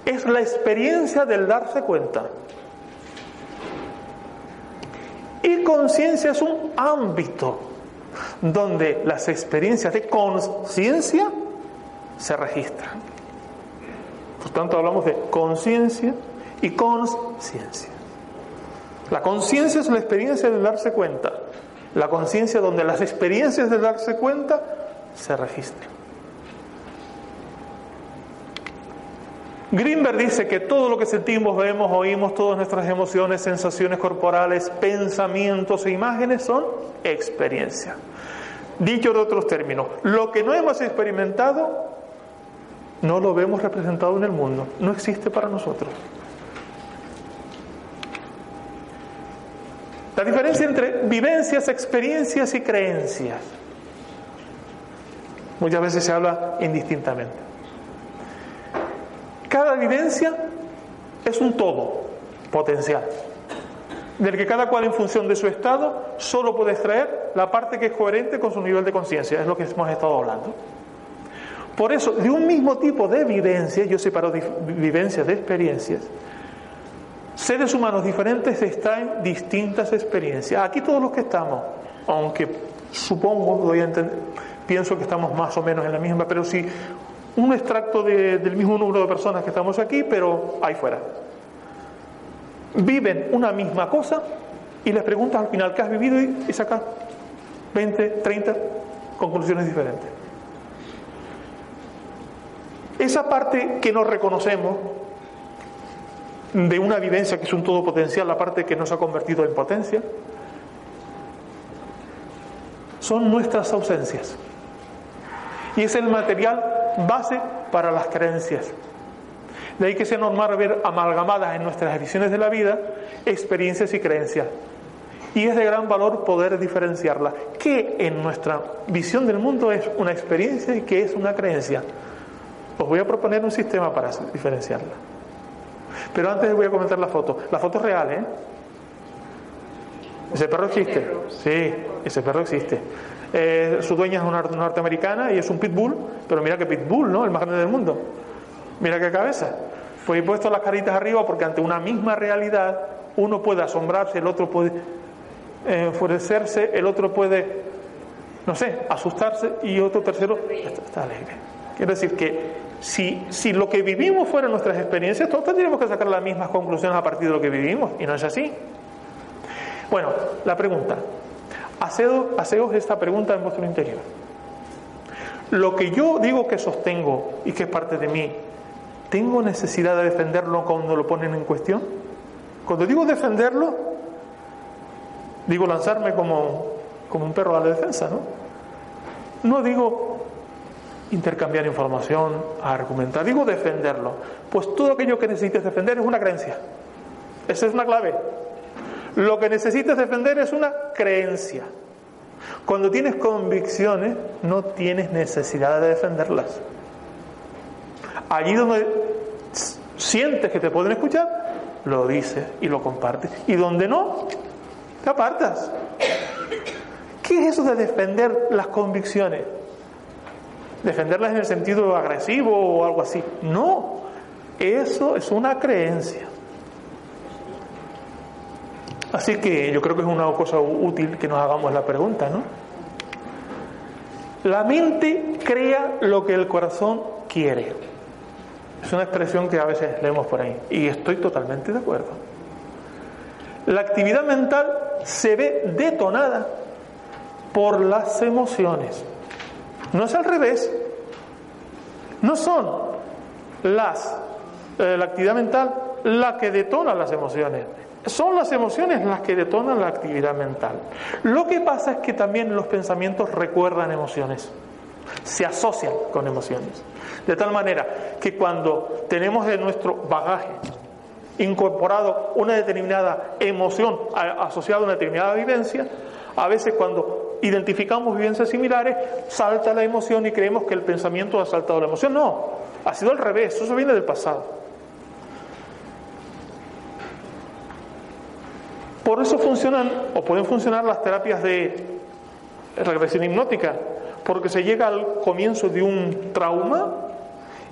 es la experiencia del darse cuenta. Y conciencia es un ámbito donde las experiencias de conciencia se registran. Por tanto, hablamos de conciencia y conciencia. La conciencia es la experiencia de darse cuenta. La conciencia donde las experiencias de darse cuenta se registran. Greenberg dice que todo lo que sentimos, vemos, oímos, todas nuestras emociones, sensaciones corporales, pensamientos e imágenes son experiencia. Dicho de otros términos, lo que no hemos experimentado no lo vemos representado en el mundo, no existe para nosotros. La diferencia entre vivencias, experiencias y creencias. Muchas veces se habla indistintamente. Cada vivencia es un todo potencial, del que cada cual en función de su estado solo puede extraer la parte que es coherente con su nivel de conciencia, es lo que hemos estado hablando. Por eso, de un mismo tipo de vivencia, yo separo vivencias de experiencias, seres humanos diferentes están distintas experiencias. Aquí todos los que estamos, aunque supongo, a pienso que estamos más o menos en la misma, pero sí un extracto del mismo número de personas que estamos aquí, pero ahí fuera. Viven una misma cosa y les preguntas al final qué has vivido y, y sacas 20, 30 conclusiones diferentes. Esa parte que nos reconocemos de una vivencia que es un todo potencial, la parte que nos ha convertido en potencia, son nuestras ausencias. Y es el material base para las creencias. De ahí que sea normal ver amalgamadas en nuestras visiones de la vida experiencias y creencias. Y es de gran valor poder diferenciarlas. ¿Qué en nuestra visión del mundo es una experiencia y qué es una creencia? Os voy a proponer un sistema para diferenciarla. Pero antes voy a comentar la foto. La foto es real, ¿eh? Ese perro existe. Sí, ese perro existe. Eh, su dueña es una norteamericana y es un pitbull, pero mira que pitbull, ¿no? El más grande del mundo. Mira qué cabeza. Pues he puesto las caritas arriba porque ante una misma realidad uno puede asombrarse, el otro puede enfurecerse, el otro puede, no sé, asustarse y otro tercero está alegre. Quiero decir que si, si lo que vivimos fueran nuestras experiencias, todos tendríamos que sacar las mismas conclusiones a partir de lo que vivimos, y no es así. Bueno, la pregunta. Haceos esta pregunta en vuestro interior. Lo que yo digo que sostengo y que es parte de mí, ¿tengo necesidad de defenderlo cuando lo ponen en cuestión? Cuando digo defenderlo, digo lanzarme como, como un perro a la defensa, ¿no? No digo intercambiar información, argumentar, digo defenderlo. Pues todo aquello que necesites defender es una creencia. Esa es una clave. Lo que necesites defender es una creencia. Cuando tienes convicciones, no tienes necesidad de defenderlas. Allí donde sientes que te pueden escuchar, lo dices y lo compartes. Y donde no, te apartas. ¿Qué es eso de defender las convicciones? Defenderlas en el sentido agresivo o algo así. No, eso es una creencia. Así que yo creo que es una cosa útil que nos hagamos la pregunta, ¿no? La mente crea lo que el corazón quiere. Es una expresión que a veces leemos por ahí y estoy totalmente de acuerdo. La actividad mental se ve detonada por las emociones. No es al revés. No son las, eh, la actividad mental la que detona las emociones. Son las emociones las que detonan la actividad mental. Lo que pasa es que también los pensamientos recuerdan emociones. se asocian con emociones. De tal manera que cuando tenemos en nuestro bagaje incorporado una determinada emoción asociada a una determinada vivencia, a veces cuando identificamos vivencias similares, salta la emoción y creemos que el pensamiento ha saltado la emoción. No, ha sido al revés, eso viene del pasado. Por eso funcionan o pueden funcionar las terapias de regresión hipnótica, porque se llega al comienzo de un trauma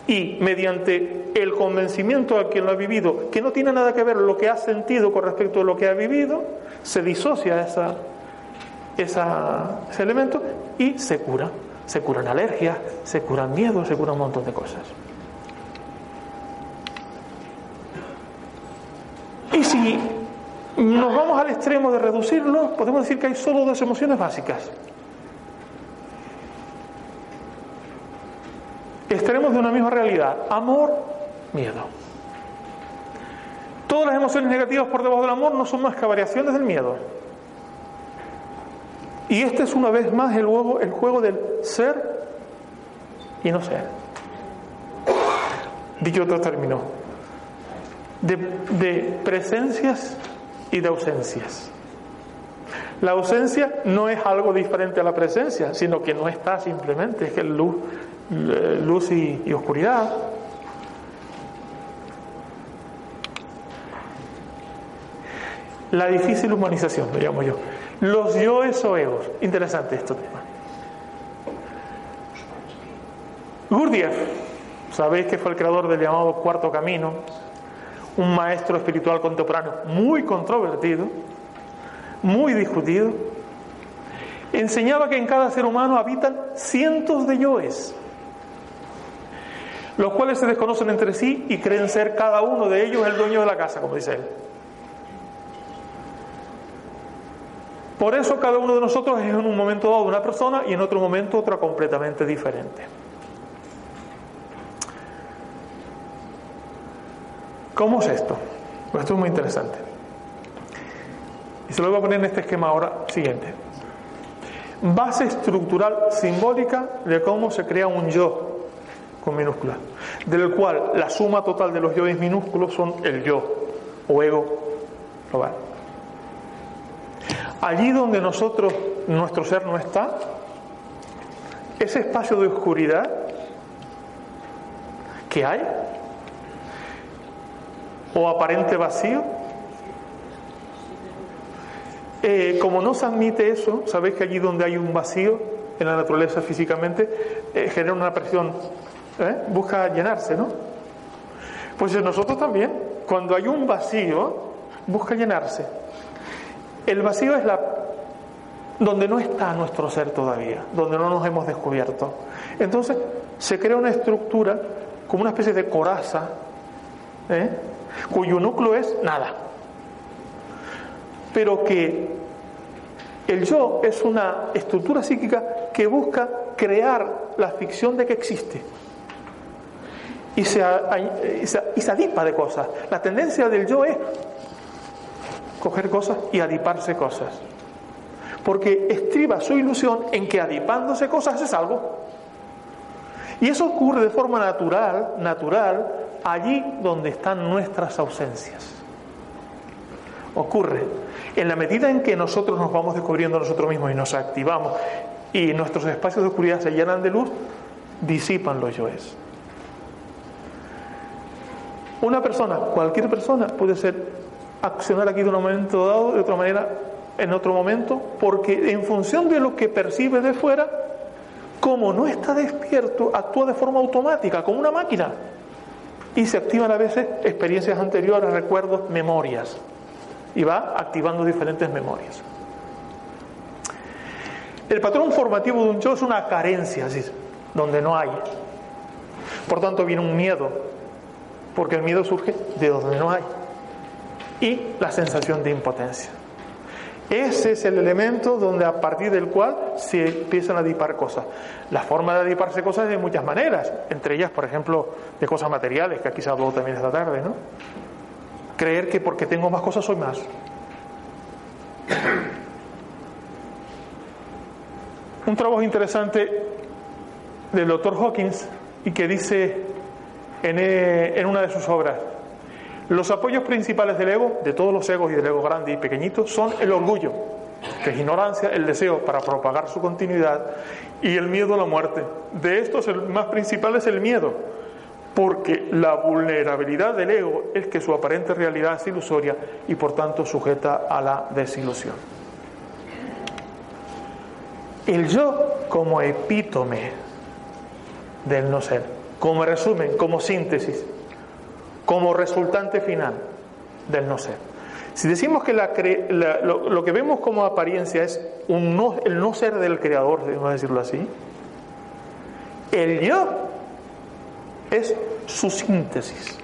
y mediante el convencimiento a quien lo ha vivido, que no tiene nada que ver lo que ha sentido con respecto a lo que ha vivido, se disocia esa, ese elemento y se cura. Se curan alergias, se curan miedos, se curan un montón de cosas. Y si nos vamos al extremo de reducirlo, podemos decir que hay solo dos emociones básicas. Extremos de una misma realidad, amor, miedo. Todas las emociones negativas por debajo del amor no son más que variaciones del miedo. Y este es una vez más el juego, el juego del ser y no ser. Dicho otro término, de, presencias y de ausencias. La ausencia no es algo diferente a la presencia, sino que no está simplemente, es que luz, luz y, oscuridad. La difícil humanización, lo llamo yo. Los yoes o egos. Interesante este tema. Gurdjieff, sabéis que fue el creador del llamado Cuarto Camino, un maestro espiritual contemporáneo muy controvertido, muy discutido, enseñaba que en cada ser humano habitan cientos de yoes, los cuales se desconocen entre sí y creen ser cada uno de ellos el dueño de la casa, como dice él. Por eso cada uno de nosotros es en un momento dado una persona y en otro momento otra completamente diferente. ¿Cómo es esto? Pues esto es muy interesante. Y se lo voy a poner en este esquema ahora siguiente. Base estructural simbólica de cómo se crea un yo con minúscula, del cual la suma total de los yoes minúsculos son el yo o ego global. Allí donde nosotros, nuestro ser no está, ese espacio de oscuridad que hay, o aparente vacío. Eh, como no se admite eso, sabéis que allí donde hay un vacío en la naturaleza físicamente, eh, genera una presión, ¿eh? busca llenarse, ¿no? Pues nosotros también, cuando hay un vacío, busca llenarse. El vacío es la donde no está nuestro ser todavía, donde no nos hemos descubierto. Entonces se crea una estructura como una especie de coraza, ¿eh? cuyo núcleo es nada. Pero que el yo es una estructura psíquica que busca crear la ficción de que existe. Y se, y se, adipa de cosas. La tendencia del yo es coger cosas y adiparse cosas. Porque estriba su ilusión en que adipándose cosas es algo. Y eso ocurre de forma natural, natural, allí donde están nuestras ausencias. Ocurre en la medida en que nosotros nos vamos descubriendo nosotros mismos y nos activamos y nuestros espacios de oscuridad se llenan de luz, disipan los yoes. Una persona, cualquier persona, puede ser accionar aquí de un momento dado, de otra manera en otro momento, porque en función de lo que percibe de fuera, como no está despierto, actúa de forma automática, como una máquina y se activan a veces experiencias anteriores, recuerdos, memorias. Y va activando diferentes memorias. El patrón formativo de un yo es una carencia, así, donde no hay. Por tanto, viene un miedo, porque el miedo surge de donde no hay. Y la sensación de impotencia. Ese es el elemento donde a partir del cual se empiezan a dipar cosas. La forma de adiparse cosas es de muchas maneras, entre ellas, por ejemplo, de cosas materiales, que aquí se habló también esta tarde, ¿no? Creer que porque tengo más cosas soy más. Un trabajo interesante del doctor Hawkins y que dice en, eh, en una de sus obras, los apoyos principales del ego, de todos los egos y del ego grande y pequeñito, son el orgullo, que es ignorancia, el deseo para propagar su continuidad y el miedo a la muerte. De estos el más principal es el miedo, porque la vulnerabilidad del ego es que su aparente realidad es ilusoria y por tanto sujeta a la desilusión. El yo como epítome del no ser, como resumen, como síntesis, como resultante final del no ser. Si decimos que lo, que vemos como apariencia es un no, el no ser del creador, debemos decirlo así, el yo es su síntesis.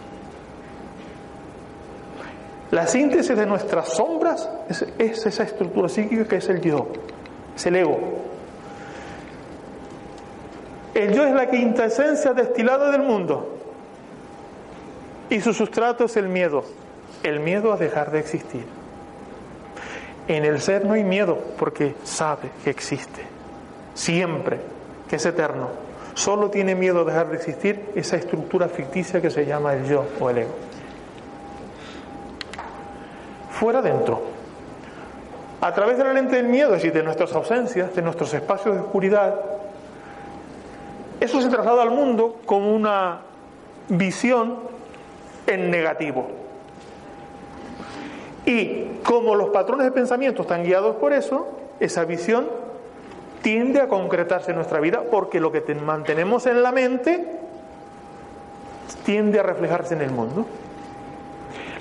La síntesis de nuestras sombras es, es esa estructura psíquica que es el yo, es el ego. El yo es la quinta esencia destilada del mundo y su sustrato es el miedo, el miedo a dejar de existir. En el ser no hay miedo porque sabe que existe, siempre, que es eterno. Solo tiene miedo a dejar de existir esa estructura ficticia que se llama el yo o el ego. Fuera dentro. A través de la lente del miedo, es decir, de nuestras ausencias, de nuestros espacios de oscuridad, eso se traslada al mundo como una visión en negativo. Y como los patrones de pensamiento están guiados por eso, esa visión tiende a concretarse en nuestra vida porque lo que mantenemos en la mente tiende a reflejarse en el mundo.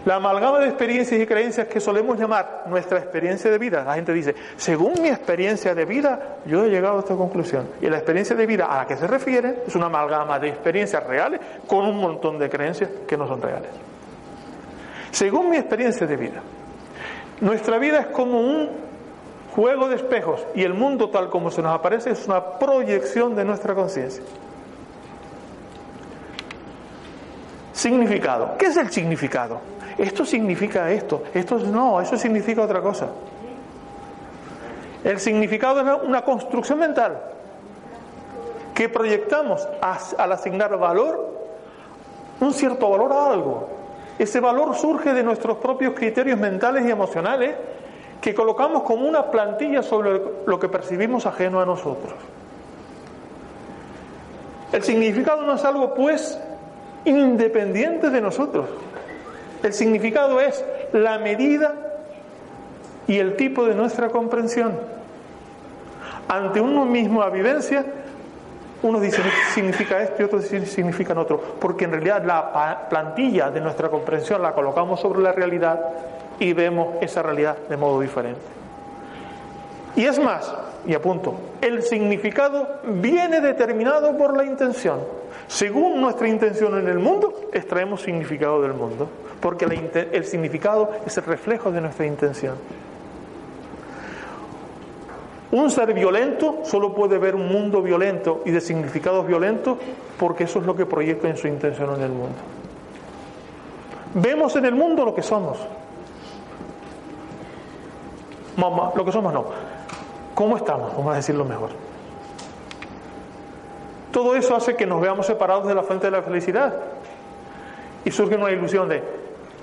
La amalgama de experiencias y creencias que solemos llamar nuestra experiencia de vida, la gente dice, según mi experiencia de vida, yo he llegado a esta conclusión. Y la experiencia de vida a la que se refiere es una amalgama de experiencias reales con un montón de creencias que no son reales. Según mi experiencia de vida, nuestra vida es como un juego de espejos y el mundo tal como se nos aparece es una proyección de nuestra conciencia. Significado. ¿Qué es el significado? Esto significa esto, esto no, eso significa otra cosa. El significado es una construcción mental que proyectamos al asignar valor, un cierto valor a algo. Ese valor surge de nuestros propios criterios mentales y emocionales que colocamos como una plantilla sobre lo que percibimos ajeno a nosotros. El significado no es algo, pues, independiente de nosotros. El significado es la medida y el tipo de nuestra comprensión. Ante una misma vivencia, uno dice significa esto y otros significan otro, porque en realidad la plantilla de nuestra comprensión la colocamos sobre la realidad y vemos esa realidad de modo diferente. Y es más, y apunto, el significado viene determinado por la intención. Según nuestra intención en el mundo, extraemos significado del mundo, porque el significado es el reflejo de nuestra intención. Un ser violento solo puede ver un mundo violento y de significados violentos porque eso es lo que proyecta en su intención en el mundo. Vemos en el mundo lo que somos. Mamá, lo que somos no. ¿Cómo estamos? Vamos a decirlo mejor. Todo eso hace que nos veamos separados de la fuente de la felicidad. Y surge una ilusión de,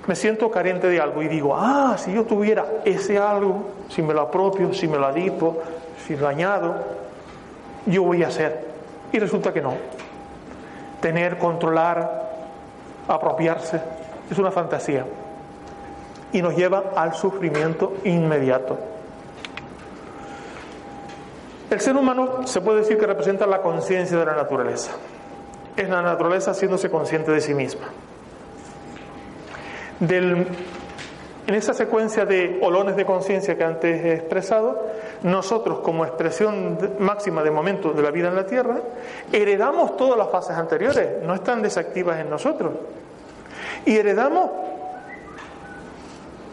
me siento carente de algo y digo, ah, si yo tuviera ese algo, si me lo apropio, si me lo adipo, si lo añado, yo voy a ser. Y resulta que no. Tener, controlar, apropiarse, es una fantasía. Y nos lleva al sufrimiento inmediato. El ser humano se puede decir que representa la conciencia de la naturaleza. Es la naturaleza haciéndose consciente de sí misma. en esa secuencia de olones de conciencia que antes he expresado, nosotros como expresión máxima de momento de la vida en la Tierra, heredamos todas las fases anteriores, no están desactivas en nosotros. Y heredamos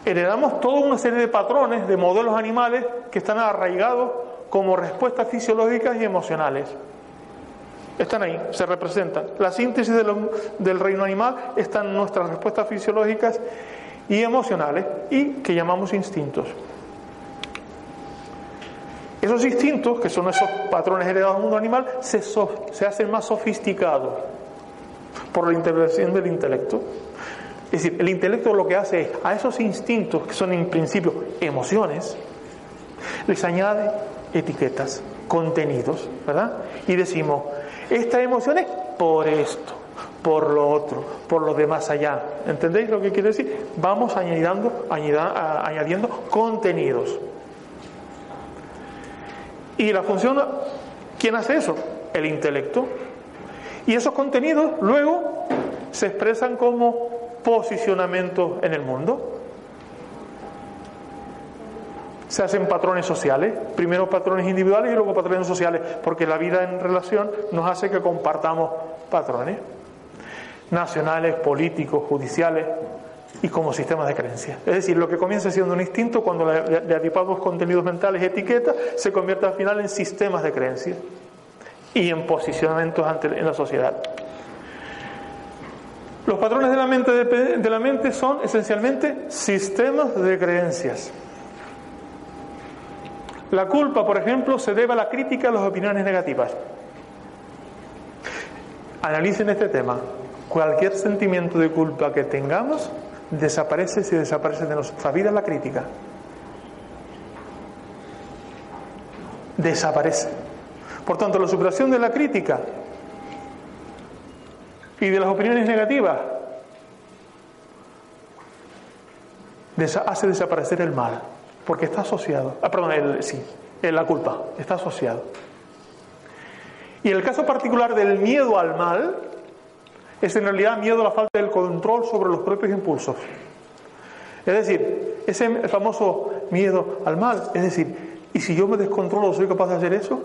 heredamos toda una serie de patrones, de modelos animales que están arraigados como respuestas fisiológicas y emocionales. Están ahí, se representan. La síntesis del reino animal están nuestras respuestas fisiológicas y emocionales y que llamamos instintos. Esos instintos, que son esos patrones heredados del mundo animal, se, se hacen más sofisticados por la intervención del intelecto. Es decir, el intelecto lo que hace es a esos instintos, que son en principio emociones, les añade etiquetas, contenidos, ¿verdad? Y decimos, esta emoción es por esto, por lo otro, por lo de más allá. ¿Entendéis lo que quiere decir? Vamos añadiendo, añadiendo contenidos. Y la función, ¿quién hace eso? El intelecto. Y esos contenidos luego se expresan como posicionamiento en el mundo. Se hacen patrones sociales, primero patrones individuales y luego patrones sociales, porque la vida en relación nos hace que compartamos patrones nacionales, políticos, judiciales y como sistemas de creencia. Es decir, lo que comienza siendo un instinto, cuando le adipamos contenidos mentales, etiquetas, se convierte al final en sistemas de creencia y en posicionamientos en la sociedad. Los patrones de la mente, de la mente son esencialmente sistemas de creencias. La culpa, por ejemplo, se debe a la crítica a las opiniones negativas. Analicen este tema. Cualquier sentimiento de culpa que tengamos desaparece si desaparece de nuestra vida la crítica. Desaparece. Por tanto, la superación de la crítica y de las opiniones negativas hace desaparecer el mal, porque está asociado, ah, perdón, el, sí, la culpa, está asociado. Y el caso particular del miedo al mal es en realidad miedo a la falta del control sobre los propios impulsos. Es decir, ese famoso miedo al mal, es decir, ¿y si yo me descontrolo, soy capaz de hacer eso?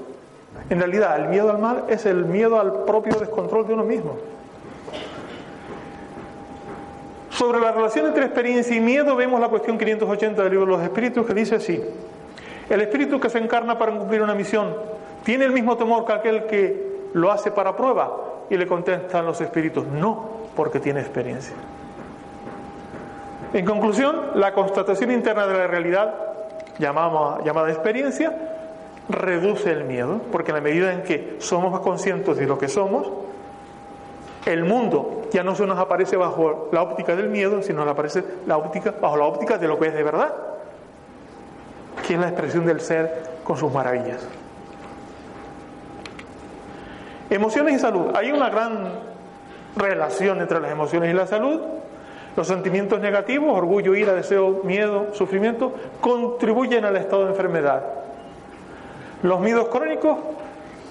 En realidad, el miedo al mal es el miedo al propio descontrol de uno mismo. Sobre la relación entre experiencia y miedo vemos la cuestión 580 del libro de los espíritus que dice así. El espíritu que se encarna para cumplir una misión tiene el mismo temor que aquel que lo hace para prueba y le contestan los espíritus, no, porque tiene experiencia. En conclusión, la constatación interna de la realidad, llamada experiencia, reduce el miedo, porque en la medida en que somos más conscientes de lo que somos, el mundo ya no se nos aparece bajo la óptica del miedo, sino nos aparece la óptica, bajo la óptica de lo que es de verdad, que es la expresión del ser con sus maravillas. Emociones y salud. Hay una gran relación entre las emociones y la salud. Los sentimientos negativos, orgullo, ira, deseo, miedo, sufrimiento, contribuyen al estado de enfermedad. Los miedos crónicos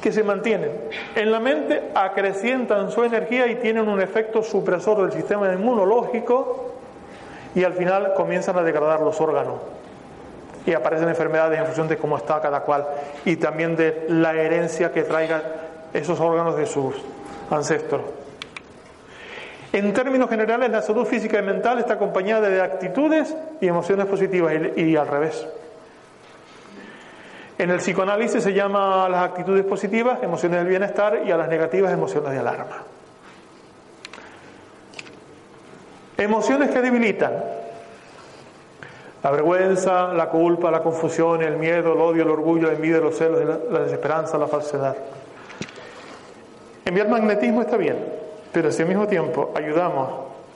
que se mantienen en la mente acrecientan su energía y tienen un efecto supresor del sistema inmunológico y al final comienzan a degradar los órganos y aparecen enfermedades en función de cómo está cada cual y también de la herencia que traigan esos órganos de sus ancestros. En términos generales, la salud física y mental está acompañada de actitudes y emociones positivas y, al revés. En el psicoanálisis se llama a las actitudes positivas emociones del bienestar y a las negativas emociones de alarma. Emociones que debilitan. La vergüenza, la culpa, la confusión, el miedo, el odio, el orgullo, la envidia, los celos, la desesperanza, la falsedad. Enviar magnetismo está bien, pero si al mismo tiempo ayudamos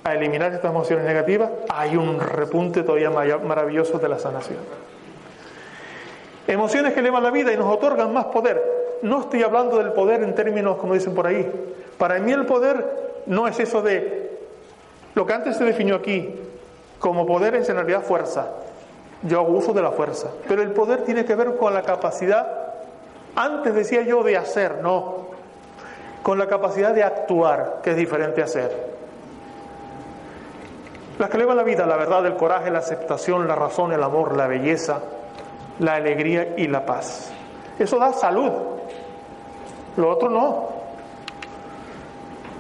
a eliminar estas emociones negativas, hay un repunte todavía maravilloso de la sanación. Emociones que elevan la vida y nos otorgan más poder. No estoy hablando del poder en términos como dicen por ahí. Para mí el poder no es eso de lo que antes se definió aquí como poder es en realidad fuerza. Yo hago uso de la fuerza. Pero el poder tiene que ver con la capacidad, antes decía yo de hacer, no, con la capacidad de actuar, que es diferente a hacer. Las que elevan la vida, la verdad, el coraje, la aceptación, la razón, el amor, la belleza, la alegría y la paz. Eso da salud. Lo otro no.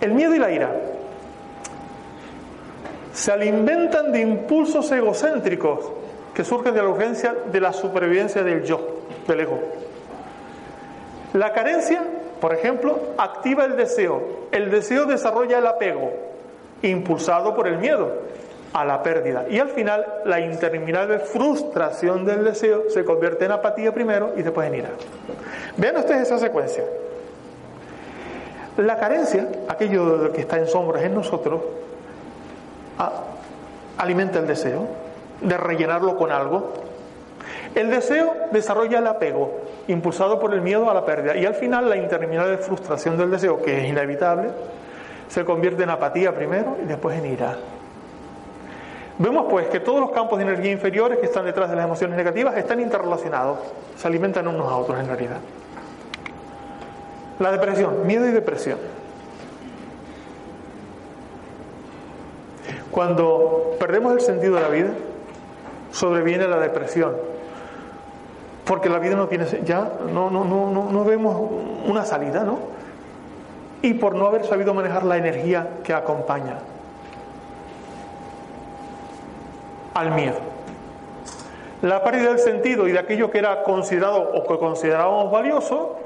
El miedo y la ira se alimentan de impulsos egocéntricos que surgen de la urgencia de la supervivencia del yo, del ego. La carencia, por ejemplo, activa el deseo. El deseo desarrolla el apego, impulsado por el miedo. A la pérdida. Y al final, la interminable frustración del deseo se convierte en apatía primero y después en ira. Vean ustedes esa secuencia. La carencia, aquello que está en sombras en nosotros, alimenta el deseo de rellenarlo con algo. El deseo desarrolla el apego, impulsado por el miedo a la pérdida. Y al final la interminable frustración del deseo, que es inevitable, se convierte en apatía primero y después en ira. Vemos pues que todos los campos de energía inferiores que están detrás de las emociones negativas están interrelacionados, se alimentan unos a otros en realidad. La depresión, miedo y depresión. Cuando perdemos el sentido de la vida, sobreviene la depresión. Porque la vida no tiene ya no no no no, vemos una salida, ¿no? Y por no haber sabido manejar la energía que acompaña. Al miedo. La pérdida del sentido y de aquello que era considerado o que considerábamos valioso,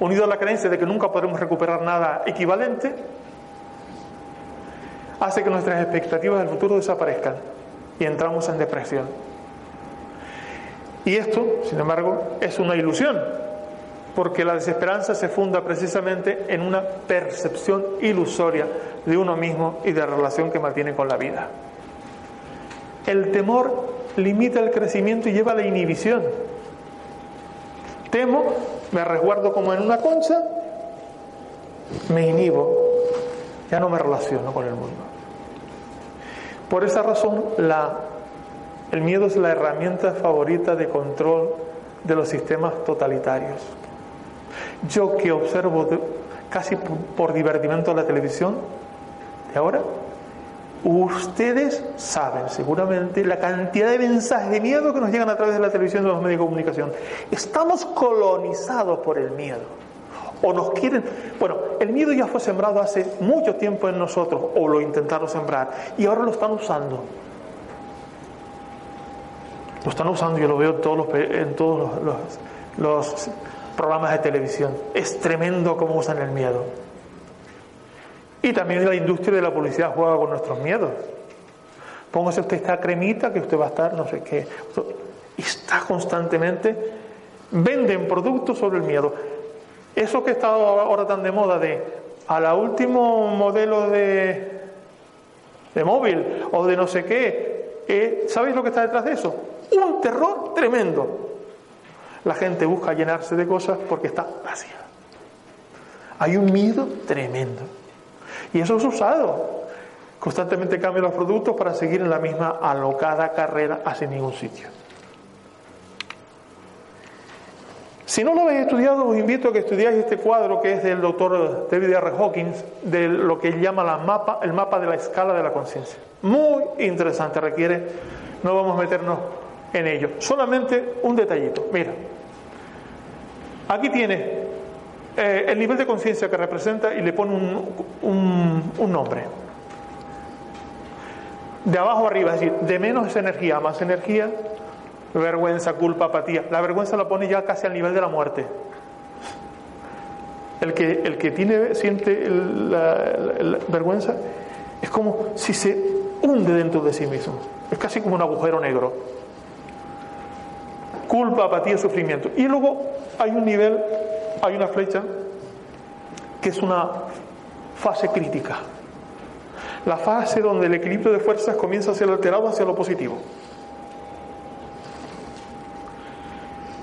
unido a la creencia de que nunca podremos recuperar nada equivalente, hace que nuestras expectativas del futuro desaparezcan y entramos en depresión. Y esto, sin embargo, es una ilusión, porque la desesperanza se funda precisamente en una percepción ilusoria de uno mismo y de la relación que mantiene con la vida. El temor limita el crecimiento y lleva a la inhibición. Temo, me resguardo como en una concha, me inhibo, ya no me relaciono con el mundo. Por esa razón, el miedo es la herramienta favorita de control de los sistemas totalitarios. Yo que observo casi por divertimento la televisión de ahora, Ustedes saben seguramente la cantidad de mensajes de miedo que nos llegan a través de la televisión y de los medios de comunicación. Estamos colonizados por el miedo. O nos quieren. Bueno, el miedo ya fue sembrado hace mucho tiempo en nosotros, o lo intentaron sembrar, y ahora lo están usando. Lo están usando, yo lo veo en todos los, en todos los programas de televisión. Es tremendo cómo usan el miedo. Y también la industria de la publicidad juega con nuestros miedos. Póngase usted esta cremita que usted va a estar, no sé qué. Está constantemente. Venden productos sobre el miedo. Eso que está ahora tan de moda de a la último modelo de, de móvil o de no sé qué, eh, ¿sabéis lo que está detrás de eso? Un terror tremendo. La gente busca llenarse de cosas porque está vacía. Hay un miedo tremendo. Y eso es usado. Constantemente cambian los productos para seguir en la misma alocada carrera hacia ningún sitio. Si no lo habéis estudiado, os invito a que estudiáis este cuadro que es del doctor David R. Hawkins, de lo que él llama la mapa, el mapa de la escala de la conciencia. Muy interesante, requiere, no vamos a meternos en ello. Solamente un detallito. Mira, aquí tiene eh, el nivel de conciencia que representa y le pone un, un, nombre. De abajo arriba, es decir, de menos energía a más energía, vergüenza, culpa, apatía. La vergüenza la pone ya casi al nivel de la muerte. El que, el que tiene, siente la, vergüenza es como si se hunde dentro de sí mismo. Es casi como un agujero negro. Culpa, apatía, sufrimiento. Y luego hay un nivel hay una flecha que es una fase crítica. La fase donde el equilibrio de fuerzas comienza a ser alterado hacia lo positivo.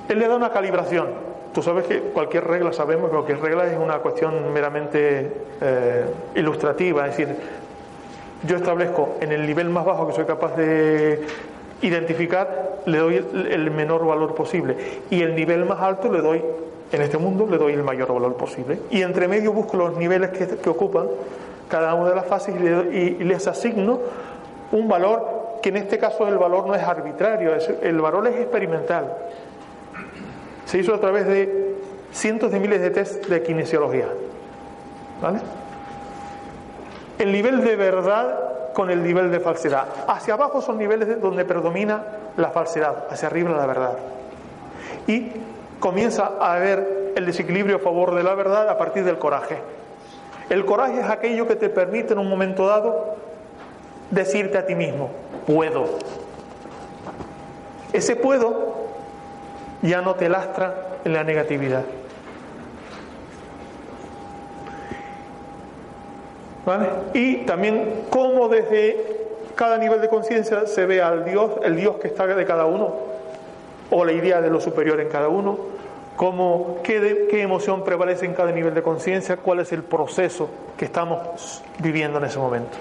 Él le da una calibración. Tú sabes que cualquier regla, sabemos que cualquier regla es una cuestión meramente eh, ilustrativa, es decir, yo establezco en el nivel más bajo que soy capaz de identificar, le doy el menor valor posible y el nivel más alto le doy en este mundo le doy el mayor valor posible. Y entre medio busco los niveles que, ocupan cada una de las fases y, les asigno un valor que en este caso el valor no es arbitrario, el valor es experimental. Se hizo a través de cientos de miles de test de kinesiología. El nivel de verdad con el nivel de falsedad. Hacia abajo son niveles donde predomina la falsedad, hacia arriba la verdad. Y comienza a haber el desequilibrio a favor de la verdad a partir del coraje. El coraje es aquello que te permite en un momento dado decirte a ti mismo, puedo. Ese puedo ya no te lastra en la negatividad. ¿Vale? Y también cómo desde cada nivel de conciencia se ve al Dios, el Dios que está de cada uno, o la idea de lo superior en cada uno, cómo, qué, emoción prevalece en cada nivel de conciencia, cuál es el proceso que estamos viviendo en ese momento.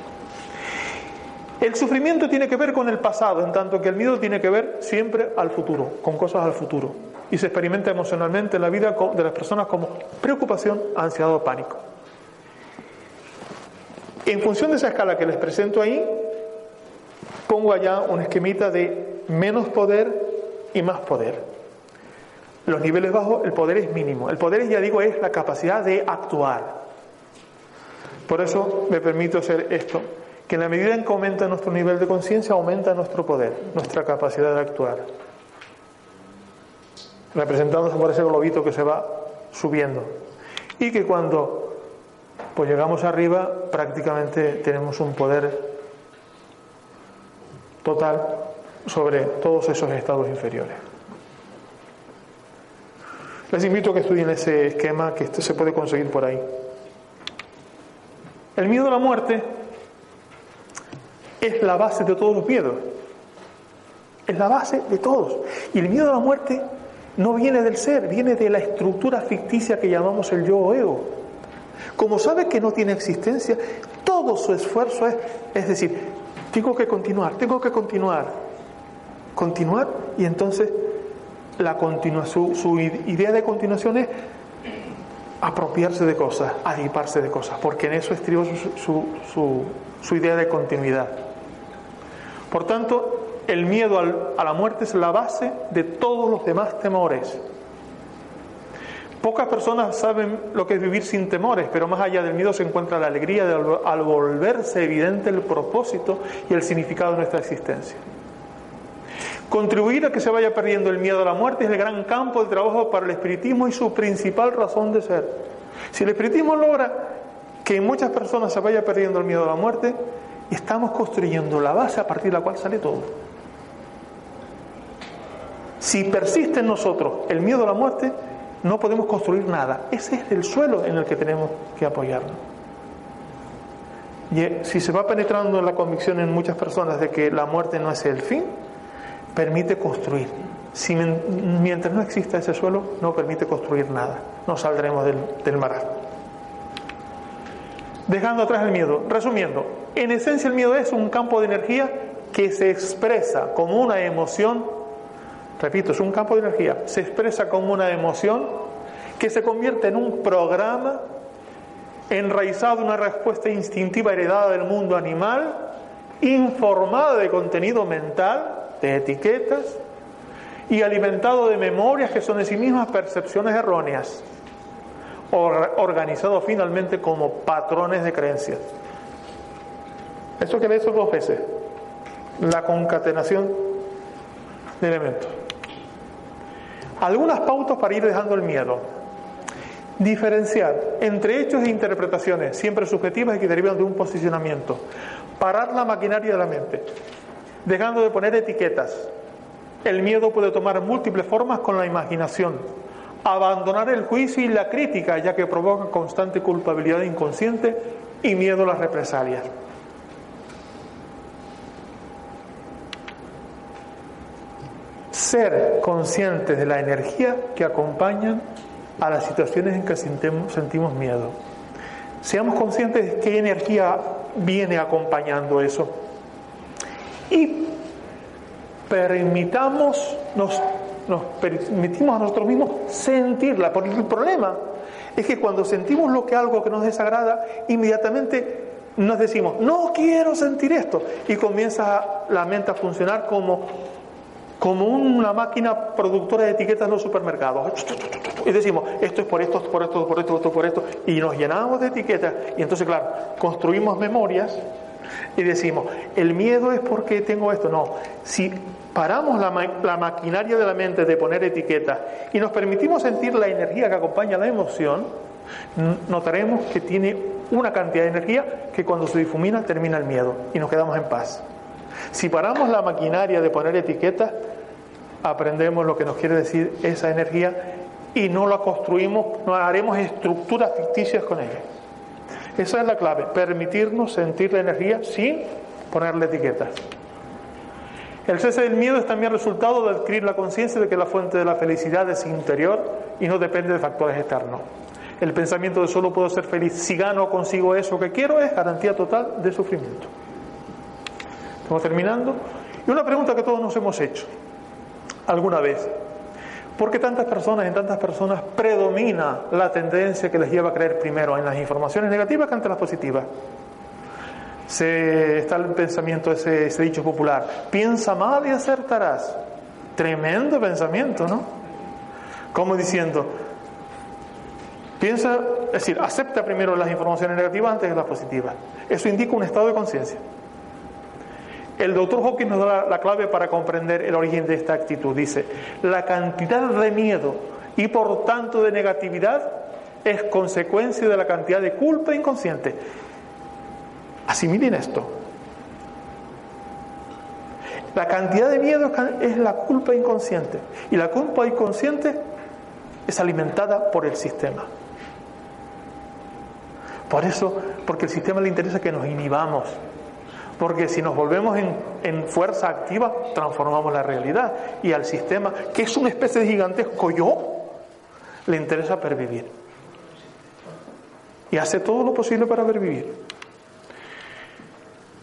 El sufrimiento tiene que ver con el pasado, en tanto que el miedo tiene que ver siempre al futuro, con cosas al futuro. Y se experimenta emocionalmente en la vida de las personas como preocupación, ansiedad o pánico. En función de esa escala que les presento ahí, pongo allá un esquemita de menos poder y más poder. Los niveles bajos, el poder es mínimo. El poder, ya digo, es la capacidad de actuar. Por eso me permito hacer esto, que en la medida en que aumenta nuestro nivel de conciencia, aumenta nuestro poder, nuestra capacidad de actuar. Representándose por ese globito que se va subiendo. Y que cuando pues llegamos arriba, prácticamente tenemos un poder total sobre todos esos estados inferiores. Les invito a que estudien ese esquema que se puede conseguir por ahí. El miedo a la muerte es la base de todos los miedos. Es la base de todos. Y el miedo a la muerte no viene del ser, viene de la estructura ficticia que llamamos el yo o ego. Como sabe que no tiene existencia, todo su esfuerzo es, es decir, tengo que continuar, tengo que continuar, continuar y entonces la su, idea de continuación es apropiarse de cosas, adiparse de cosas, porque en eso estriba su, su idea de continuidad. Por tanto, el miedo a la muerte es la base de todos los demás temores. Pocas personas saben lo que es vivir sin temores, pero más allá del miedo se encuentra la alegría de, al volverse evidente el propósito y el significado de nuestra existencia. Contribuir a que se vaya perdiendo el miedo a la muerte es el gran campo de trabajo para el espiritismo y su principal razón de ser. Si el espiritismo logra que en muchas personas se vaya perdiendo el miedo a la muerte, estamos construyendo la base a partir de la cual sale todo. Si persiste en nosotros el miedo a la muerte, no podemos construir nada. Ese es el suelo en el que tenemos que apoyarnos. Y eh, si se va penetrando en la convicción en muchas personas de que la muerte no es el fin, permite construir. Si, mientras no exista ese suelo, no permite construir nada. No saldremos del, del Dejando atrás el miedo. Resumiendo, en esencia el miedo es un campo de energía que se expresa como una emoción, repito, es un campo de energía, se expresa como una emoción que se convierte en un programa enraizado en una respuesta instintiva heredada del mundo animal, informada de contenido mental de etiquetas y alimentado de memorias que son en sí mismas percepciones erróneas, organizado finalmente como patrones de creencias. Esto que eso dos veces, la concatenación de elementos. Algunas pautas para ir dejando el miedo. Diferenciar entre hechos e interpretaciones, siempre subjetivas y que derivan de un posicionamiento. Parar la maquinaria de la mente dejando de poner etiquetas. El miedo puede tomar múltiples formas con la imaginación. Abandonar el juicio y la crítica, ya que provoca constante culpabilidad inconsciente y miedo a las represalias. Ser conscientes de la energía que acompañan a las situaciones en que sentimos miedo. Seamos conscientes de qué energía viene acompañando eso y permitamos, nos, permitimos a nosotros mismos sentirla, porque el problema es que cuando sentimos lo que algo que nos desagrada, inmediatamente nos decimos, no quiero sentir esto, y comienza la mente a funcionar como, como una máquina productora de etiquetas en los supermercados. Y decimos, esto es por esto, por esto, por esto, esto, por esto, y nos llenamos de etiquetas, y entonces, claro, construimos memorias y decimos, el miedo es porque tengo esto. No, si paramos la, maquinaria de la mente de poner etiquetas y nos permitimos sentir la energía que acompaña la emoción, notaremos que tiene una cantidad de energía que cuando se difumina termina el miedo y nos quedamos en paz. Si paramos la maquinaria de poner etiquetas, aprendemos lo que nos quiere decir esa energía y no la construimos, no haremos estructuras ficticias con ella. Esa es la clave, permitirnos sentir la energía sin ponerle etiquetas. El cese del miedo es también resultado de adquirir la conciencia de que la fuente de la felicidad es interior y no depende de factores externos. El pensamiento de solo puedo ser feliz si gano consigo eso que quiero es garantía total de sufrimiento. Estamos terminando. Y una pregunta que todos nos hemos hecho alguna vez. ¿Por qué tantas personas, en tantas personas, predomina la tendencia que les lleva a creer primero en las informaciones negativas que ante las positivas? Se, está el pensamiento, ese, ese dicho popular, piensa mal y acertarás. Tremendo pensamiento, ¿no? Como diciendo, piensa, es decir, acepta primero las informaciones negativas antes de las positivas. Eso indica un estado de conciencia. El doctor Hawking nos da la clave para comprender el origen de esta actitud. Dice, la cantidad de miedo y por tanto de negatividad es consecuencia de la cantidad de culpa inconsciente. Asimilen esto. La cantidad de miedo es la culpa inconsciente y la culpa inconsciente es alimentada por el sistema. Por eso, porque el sistema le interesa que nos inhibamos, porque si nos volvemos en, fuerza activa, transformamos la realidad. Y al sistema, que es una especie de gigantesco yo, le interesa pervivir. Y hace todo lo posible para pervivir.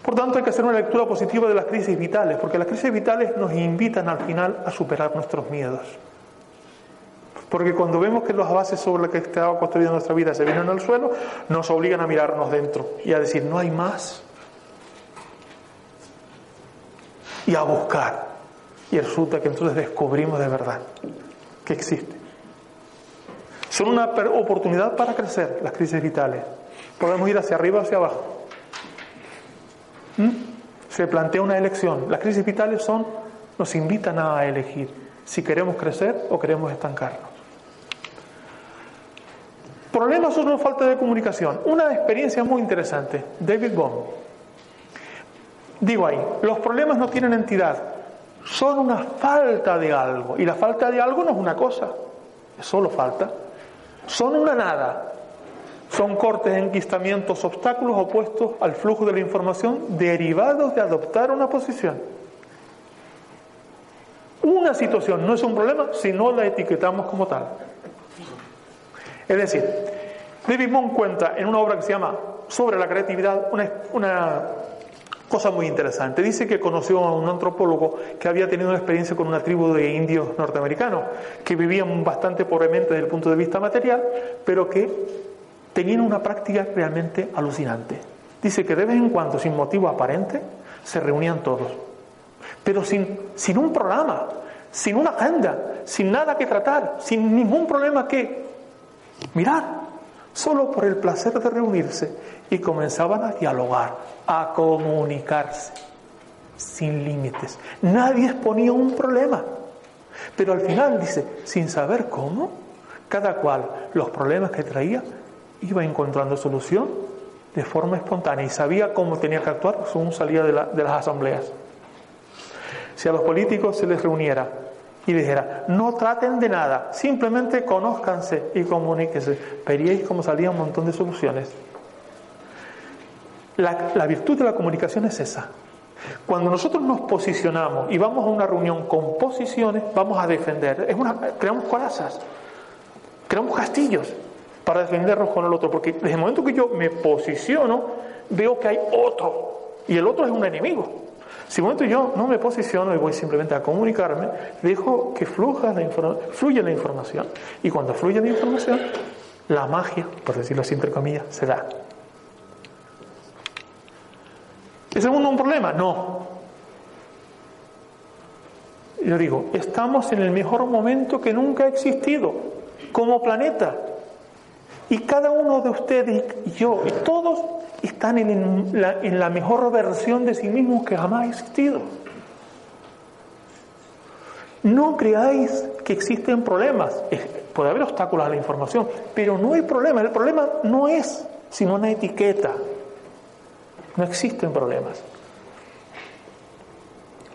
Por tanto, hay que hacer una lectura positiva de las crisis vitales, porque las crisis vitales nos invitan al final a superar nuestros miedos. Porque cuando vemos que las bases sobre las que estaba construyendo nuestra vida se vienen al suelo, nos obligan a mirarnos dentro y a decir, no hay más. Y a buscar. Y resulta que entonces descubrimos de verdad que existe. Son una oportunidad para crecer las crisis vitales. Podemos ir hacia arriba o hacia abajo. ¿Mm? Se plantea una elección. Las crisis vitales son, nos invitan a elegir si queremos crecer o queremos estancarnos. Problemas son falta de comunicación. Una experiencia muy interesante. David Bond Digo ahí, los problemas no tienen entidad, son una falta de algo. Y la falta de algo no es una cosa, es solo falta. Son una nada. Son cortes, enquistamientos, obstáculos opuestos al flujo de la información derivados de adoptar una posición. Una situación no es un problema si no la etiquetamos como tal. Es decir, David Mon cuenta en una obra que se llama Sobre la creatividad una Cosa muy interesante. Dice que conoció a un antropólogo que había tenido una experiencia con una tribu de indios norteamericanos que vivían bastante pobremente desde el punto de vista material, pero que tenían una práctica realmente alucinante. Dice que de vez en cuando, sin motivo aparente, se reunían todos, pero sin, sin un programa, sin una agenda, sin nada que tratar, sin ningún problema que mirar, solo por el placer de reunirse y comenzaban a dialogar, a comunicarse sin límites. Nadie exponía un problema. Pero al final dice, sin saber cómo, cada cual los problemas que traía iba encontrando solución de forma espontánea y sabía cómo tenía que actuar según salía de, de las asambleas. Si a los políticos se les reuniera y dijera, no traten de nada, simplemente conózcanse y comuníquense, veríais cómo salía un montón de soluciones. La, virtud de la comunicación es esa. Cuando nosotros nos posicionamos y vamos a una reunión con posiciones, vamos a defender. Creamos corazas, creamos castillos para defendernos con el otro. Porque desde el momento que yo me posiciono, veo que hay otro. Y el otro es un enemigo. Si el momento yo no me posiciono y voy simplemente a comunicarme, dejo que fluya la, fluya la información. Y cuando fluye la información, la magia, por decirlo así entre comillas, se da. ¿Es el mundo un problema? No. Yo digo, estamos en el mejor momento que nunca ha existido como planeta. Y cada uno de ustedes y yo y todos están en la, mejor versión de sí mismos que jamás ha existido. No creáis que existen problemas. Puede haber obstáculos a la información, pero no hay problema. El problema no es sino una etiqueta. No existen problemas.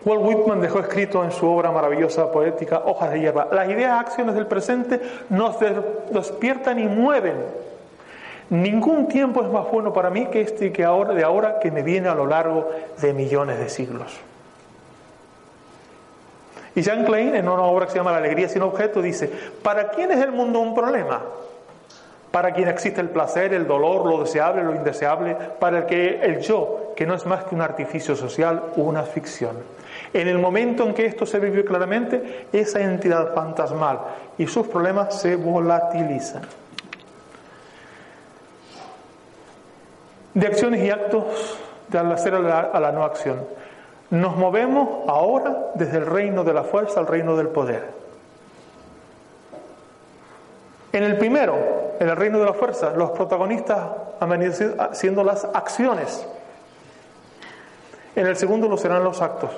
Walt Whitman dejó escrito en su obra maravillosa poética Hojas de hierba, las ideas acciones del presente nos despiertan y mueven. Ningún tiempo es más bueno para mí que este que ahora de ahora que me viene a lo largo de millones de siglos. Y Jean Klein, en una obra que se llama La alegría sin objeto, dice, ¿para quién es el mundo un problema? Para quien existe el placer, el dolor, lo deseable, lo indeseable, para el que el yo, que no es más que un artificio social una ficción. En el momento en que esto se vive claramente, esa entidad fantasmal y sus problemas se volatilizan. De acciones y actos de hacer a la no acción. Nos movemos ahora desde el reino de la fuerza al reino del poder. En el primero, en el reino de la fuerza, los protagonistas han venido siendo las acciones. En el segundo lo serán los actos.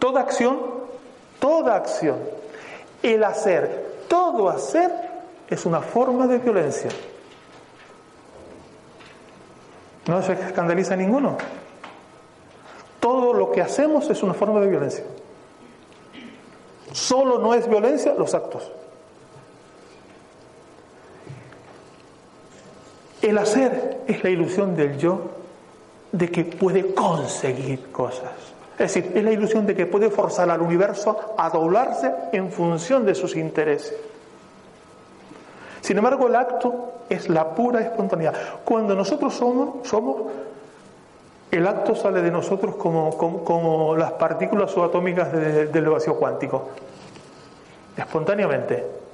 Toda acción, toda acción, el hacer, todo hacer es una forma de violencia. No se escandaliza ninguno. Todo lo que hacemos es una forma de violencia. Solo no es violencia los actos. El hacer es la ilusión del yo de que puede conseguir cosas. Es decir, es la ilusión de que puede forzar al universo a doblarse en función de sus intereses. Sin embargo, el acto es la pura espontaneidad. Cuando nosotros somos, somos el acto sale de nosotros como, como, las partículas subatómicas del vacío cuántico, espontáneamente.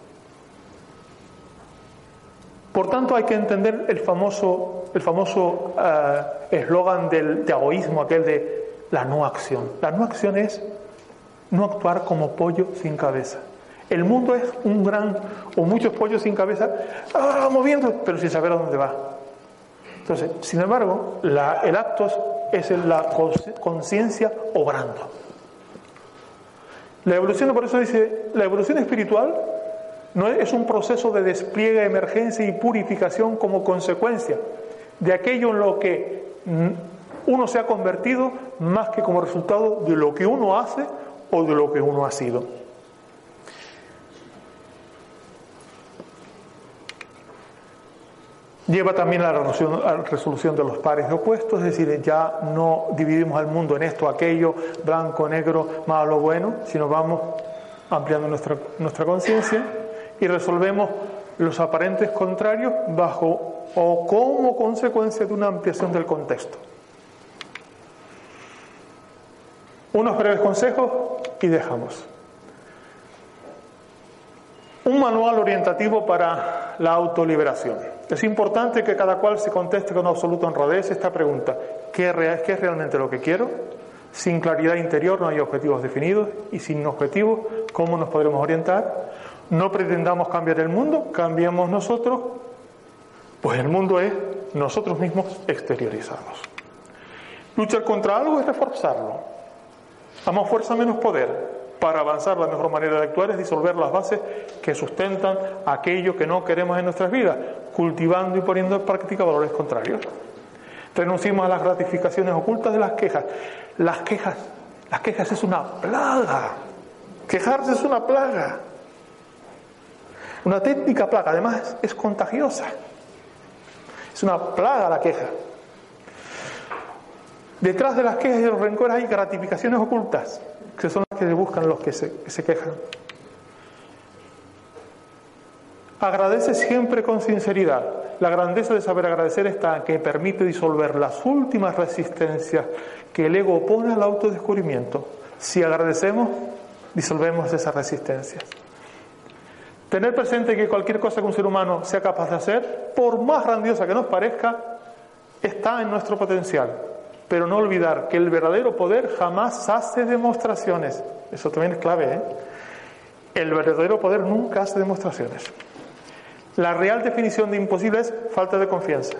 Por tanto, hay que entender el famoso el famoso eh, eslogan del de egoísmo, aquel de la no acción. La no acción es no actuar como pollo sin cabeza. El mundo es un gran o muchos pollos sin cabeza, ah, moviendo, pero sin saber a dónde va. Entonces, sin embargo, el acto es la conciencia obrando. La evolución, por eso dice, la evolución espiritual no es un proceso de despliegue, emergencia y purificación como consecuencia de aquello en lo que uno se ha convertido más que como resultado de lo que uno hace o de lo que uno ha sido. Lleva también a la resolución de los pares opuestos, es decir, ya no dividimos al mundo en esto, aquello, blanco, negro, malo, bueno, sino vamos ampliando nuestra conciencia y resolvemos los aparentes contrarios bajo o como consecuencia de una ampliación del contexto. Unos breves consejos y dejamos. Un manual orientativo para la autoliberación. Es importante que cada cual se conteste con absoluta honradez esta pregunta. ¿Qué, es realmente lo que quiero? Sin claridad interior no hay objetivos definidos y sin objetivos, ¿cómo nos podremos orientar? No pretendamos cambiar el mundo, cambiemos nosotros, pues el mundo es nosotros mismos exteriorizados. Luchar contra algo es reforzarlo. A más fuerza, menos poder. Para avanzar, la mejor manera de actuar es disolver las bases que sustentan aquello que no queremos en nuestras vidas, cultivando y poniendo en práctica valores contrarios. Renunciemos a las gratificaciones ocultas de las quejas. Las quejas, las quejas es una plaga. Quejarse es una plaga. Una técnica plaga, además es contagiosa. Es una plaga la queja. Detrás de las quejas y los rencores hay gratificaciones ocultas, que son las que buscan los que se, quejan. Agradece siempre con sinceridad. La grandeza de saber agradecer está que permite disolver las últimas resistencias que el ego opone al autodescubrimiento. Si agradecemos, disolvemos esas resistencias. Tener presente que cualquier cosa que un ser humano sea capaz de hacer, por más grandiosa que nos parezca, está en nuestro potencial. Pero no olvidar que el verdadero poder jamás hace demostraciones. Eso también es clave. ¿eh? El verdadero poder nunca hace demostraciones. La real definición de imposible es falta de confianza.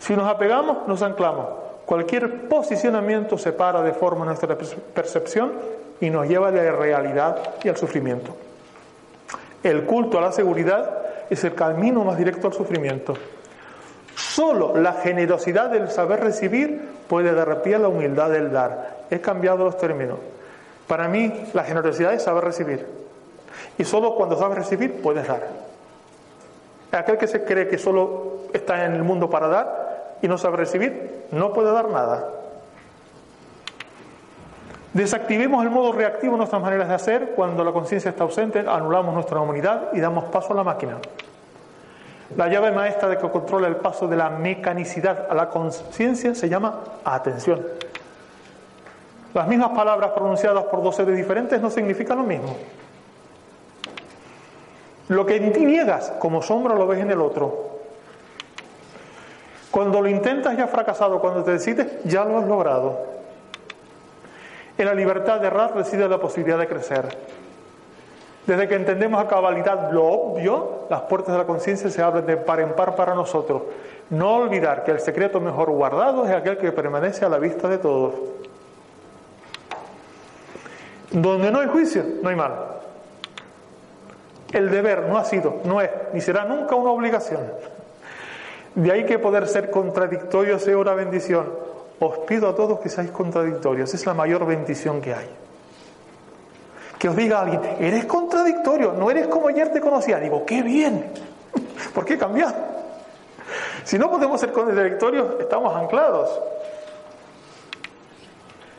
Si nos apegamos, nos anclamos. Cualquier posicionamiento separa de forma nuestra percepción y nos lleva a la realidad y al sufrimiento. El culto a la seguridad es el camino más directo al sufrimiento. Solo la generosidad del saber recibir puede dar pie a la humildad del dar. He cambiado los términos. Para mí, la generosidad es saber recibir. Y solo cuando sabes recibir, puedes dar. Aquel que se cree que solo está en el mundo para dar y no sabe recibir, no puede dar nada. Desactivemos el modo reactivo en nuestras maneras de hacer. Cuando la conciencia está ausente, anulamos nuestra humanidad y damos paso a la máquina. La llave maestra de que controla el paso de la mecanicidad a la conciencia se llama atención. Las mismas palabras pronunciadas por dos seres diferentes no significan lo mismo. Lo que en ti niegas como sombra lo ves en el otro. Cuando lo intentas ya has fracasado, cuando te decides ya lo has logrado. En la libertad de errar reside la posibilidad de crecer. Desde que entendemos a cabalidad lo obvio, las puertas de la conciencia se abren de par en par para nosotros. No olvidar que el secreto mejor guardado es aquel que permanece a la vista de todos. Donde no hay juicio, no hay mal. El deber no ha sido, no es, ni será nunca una obligación. De ahí que poder ser contradictorio sea una bendición. Os pido a todos que seáis contradictorios, es la mayor bendición que hay. Que os diga alguien, eres contradictorio, no eres como ayer te conocía. Digo, qué bien, <laughs> ¿por qué cambiar? Si no podemos ser contradictorios, estamos anclados.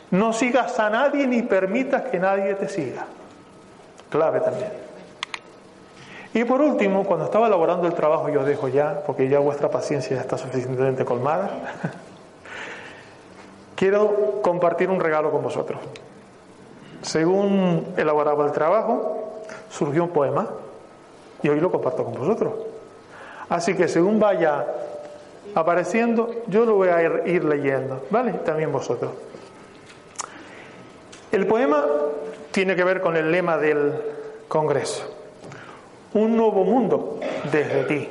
No sigas a nadie ni permitas que nadie te siga. Clave también. Y por último, cuando estaba elaborando el trabajo, yo dejo ya, porque ya vuestra paciencia ya está suficientemente colmada, <laughs> quiero compartir un regalo con vosotros. Según elaboraba el trabajo, surgió un poema y hoy lo comparto con vosotros. Así que según vaya apareciendo, yo lo voy a ir, leyendo, ¿vale? También vosotros. El poema tiene que ver con el lema del Congreso. Un nuevo mundo desde ti,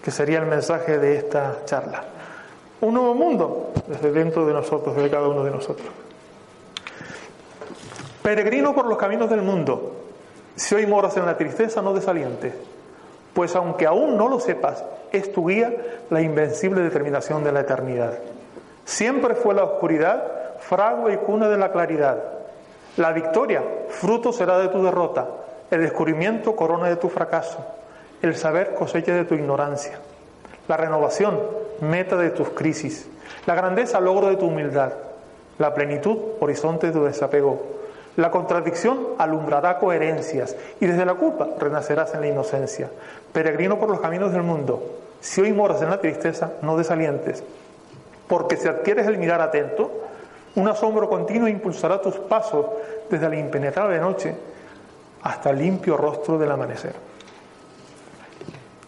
que sería el mensaje de esta charla. Un nuevo mundo desde dentro de nosotros, de cada uno de nosotros. Peregrino por los caminos del mundo, si hoy moras en la tristeza, no desalientes, pues aunque aún no lo sepas, es tu guía la invencible determinación de la eternidad. Siempre fue la oscuridad fragua y cuna de la claridad. La victoria, fruto será de tu derrota. El descubrimiento, corona de tu fracaso. El saber, cosecha de tu ignorancia. La renovación, meta de tus crisis. La grandeza, logro de tu humildad. La plenitud, horizonte de tu desapego. La contradicción alumbrará coherencias y desde la culpa renacerás en la inocencia. Peregrino por los caminos del mundo, si hoy moras en la tristeza, no desalientes, porque si adquieres el mirar atento, un asombro continuo impulsará tus pasos desde la impenetrable noche hasta el limpio rostro del amanecer.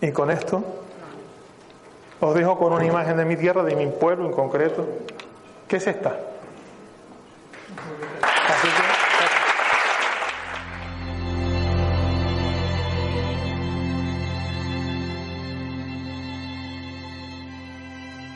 Y con esto os dejo con una imagen de mi tierra, de mi pueblo en concreto, que es esta.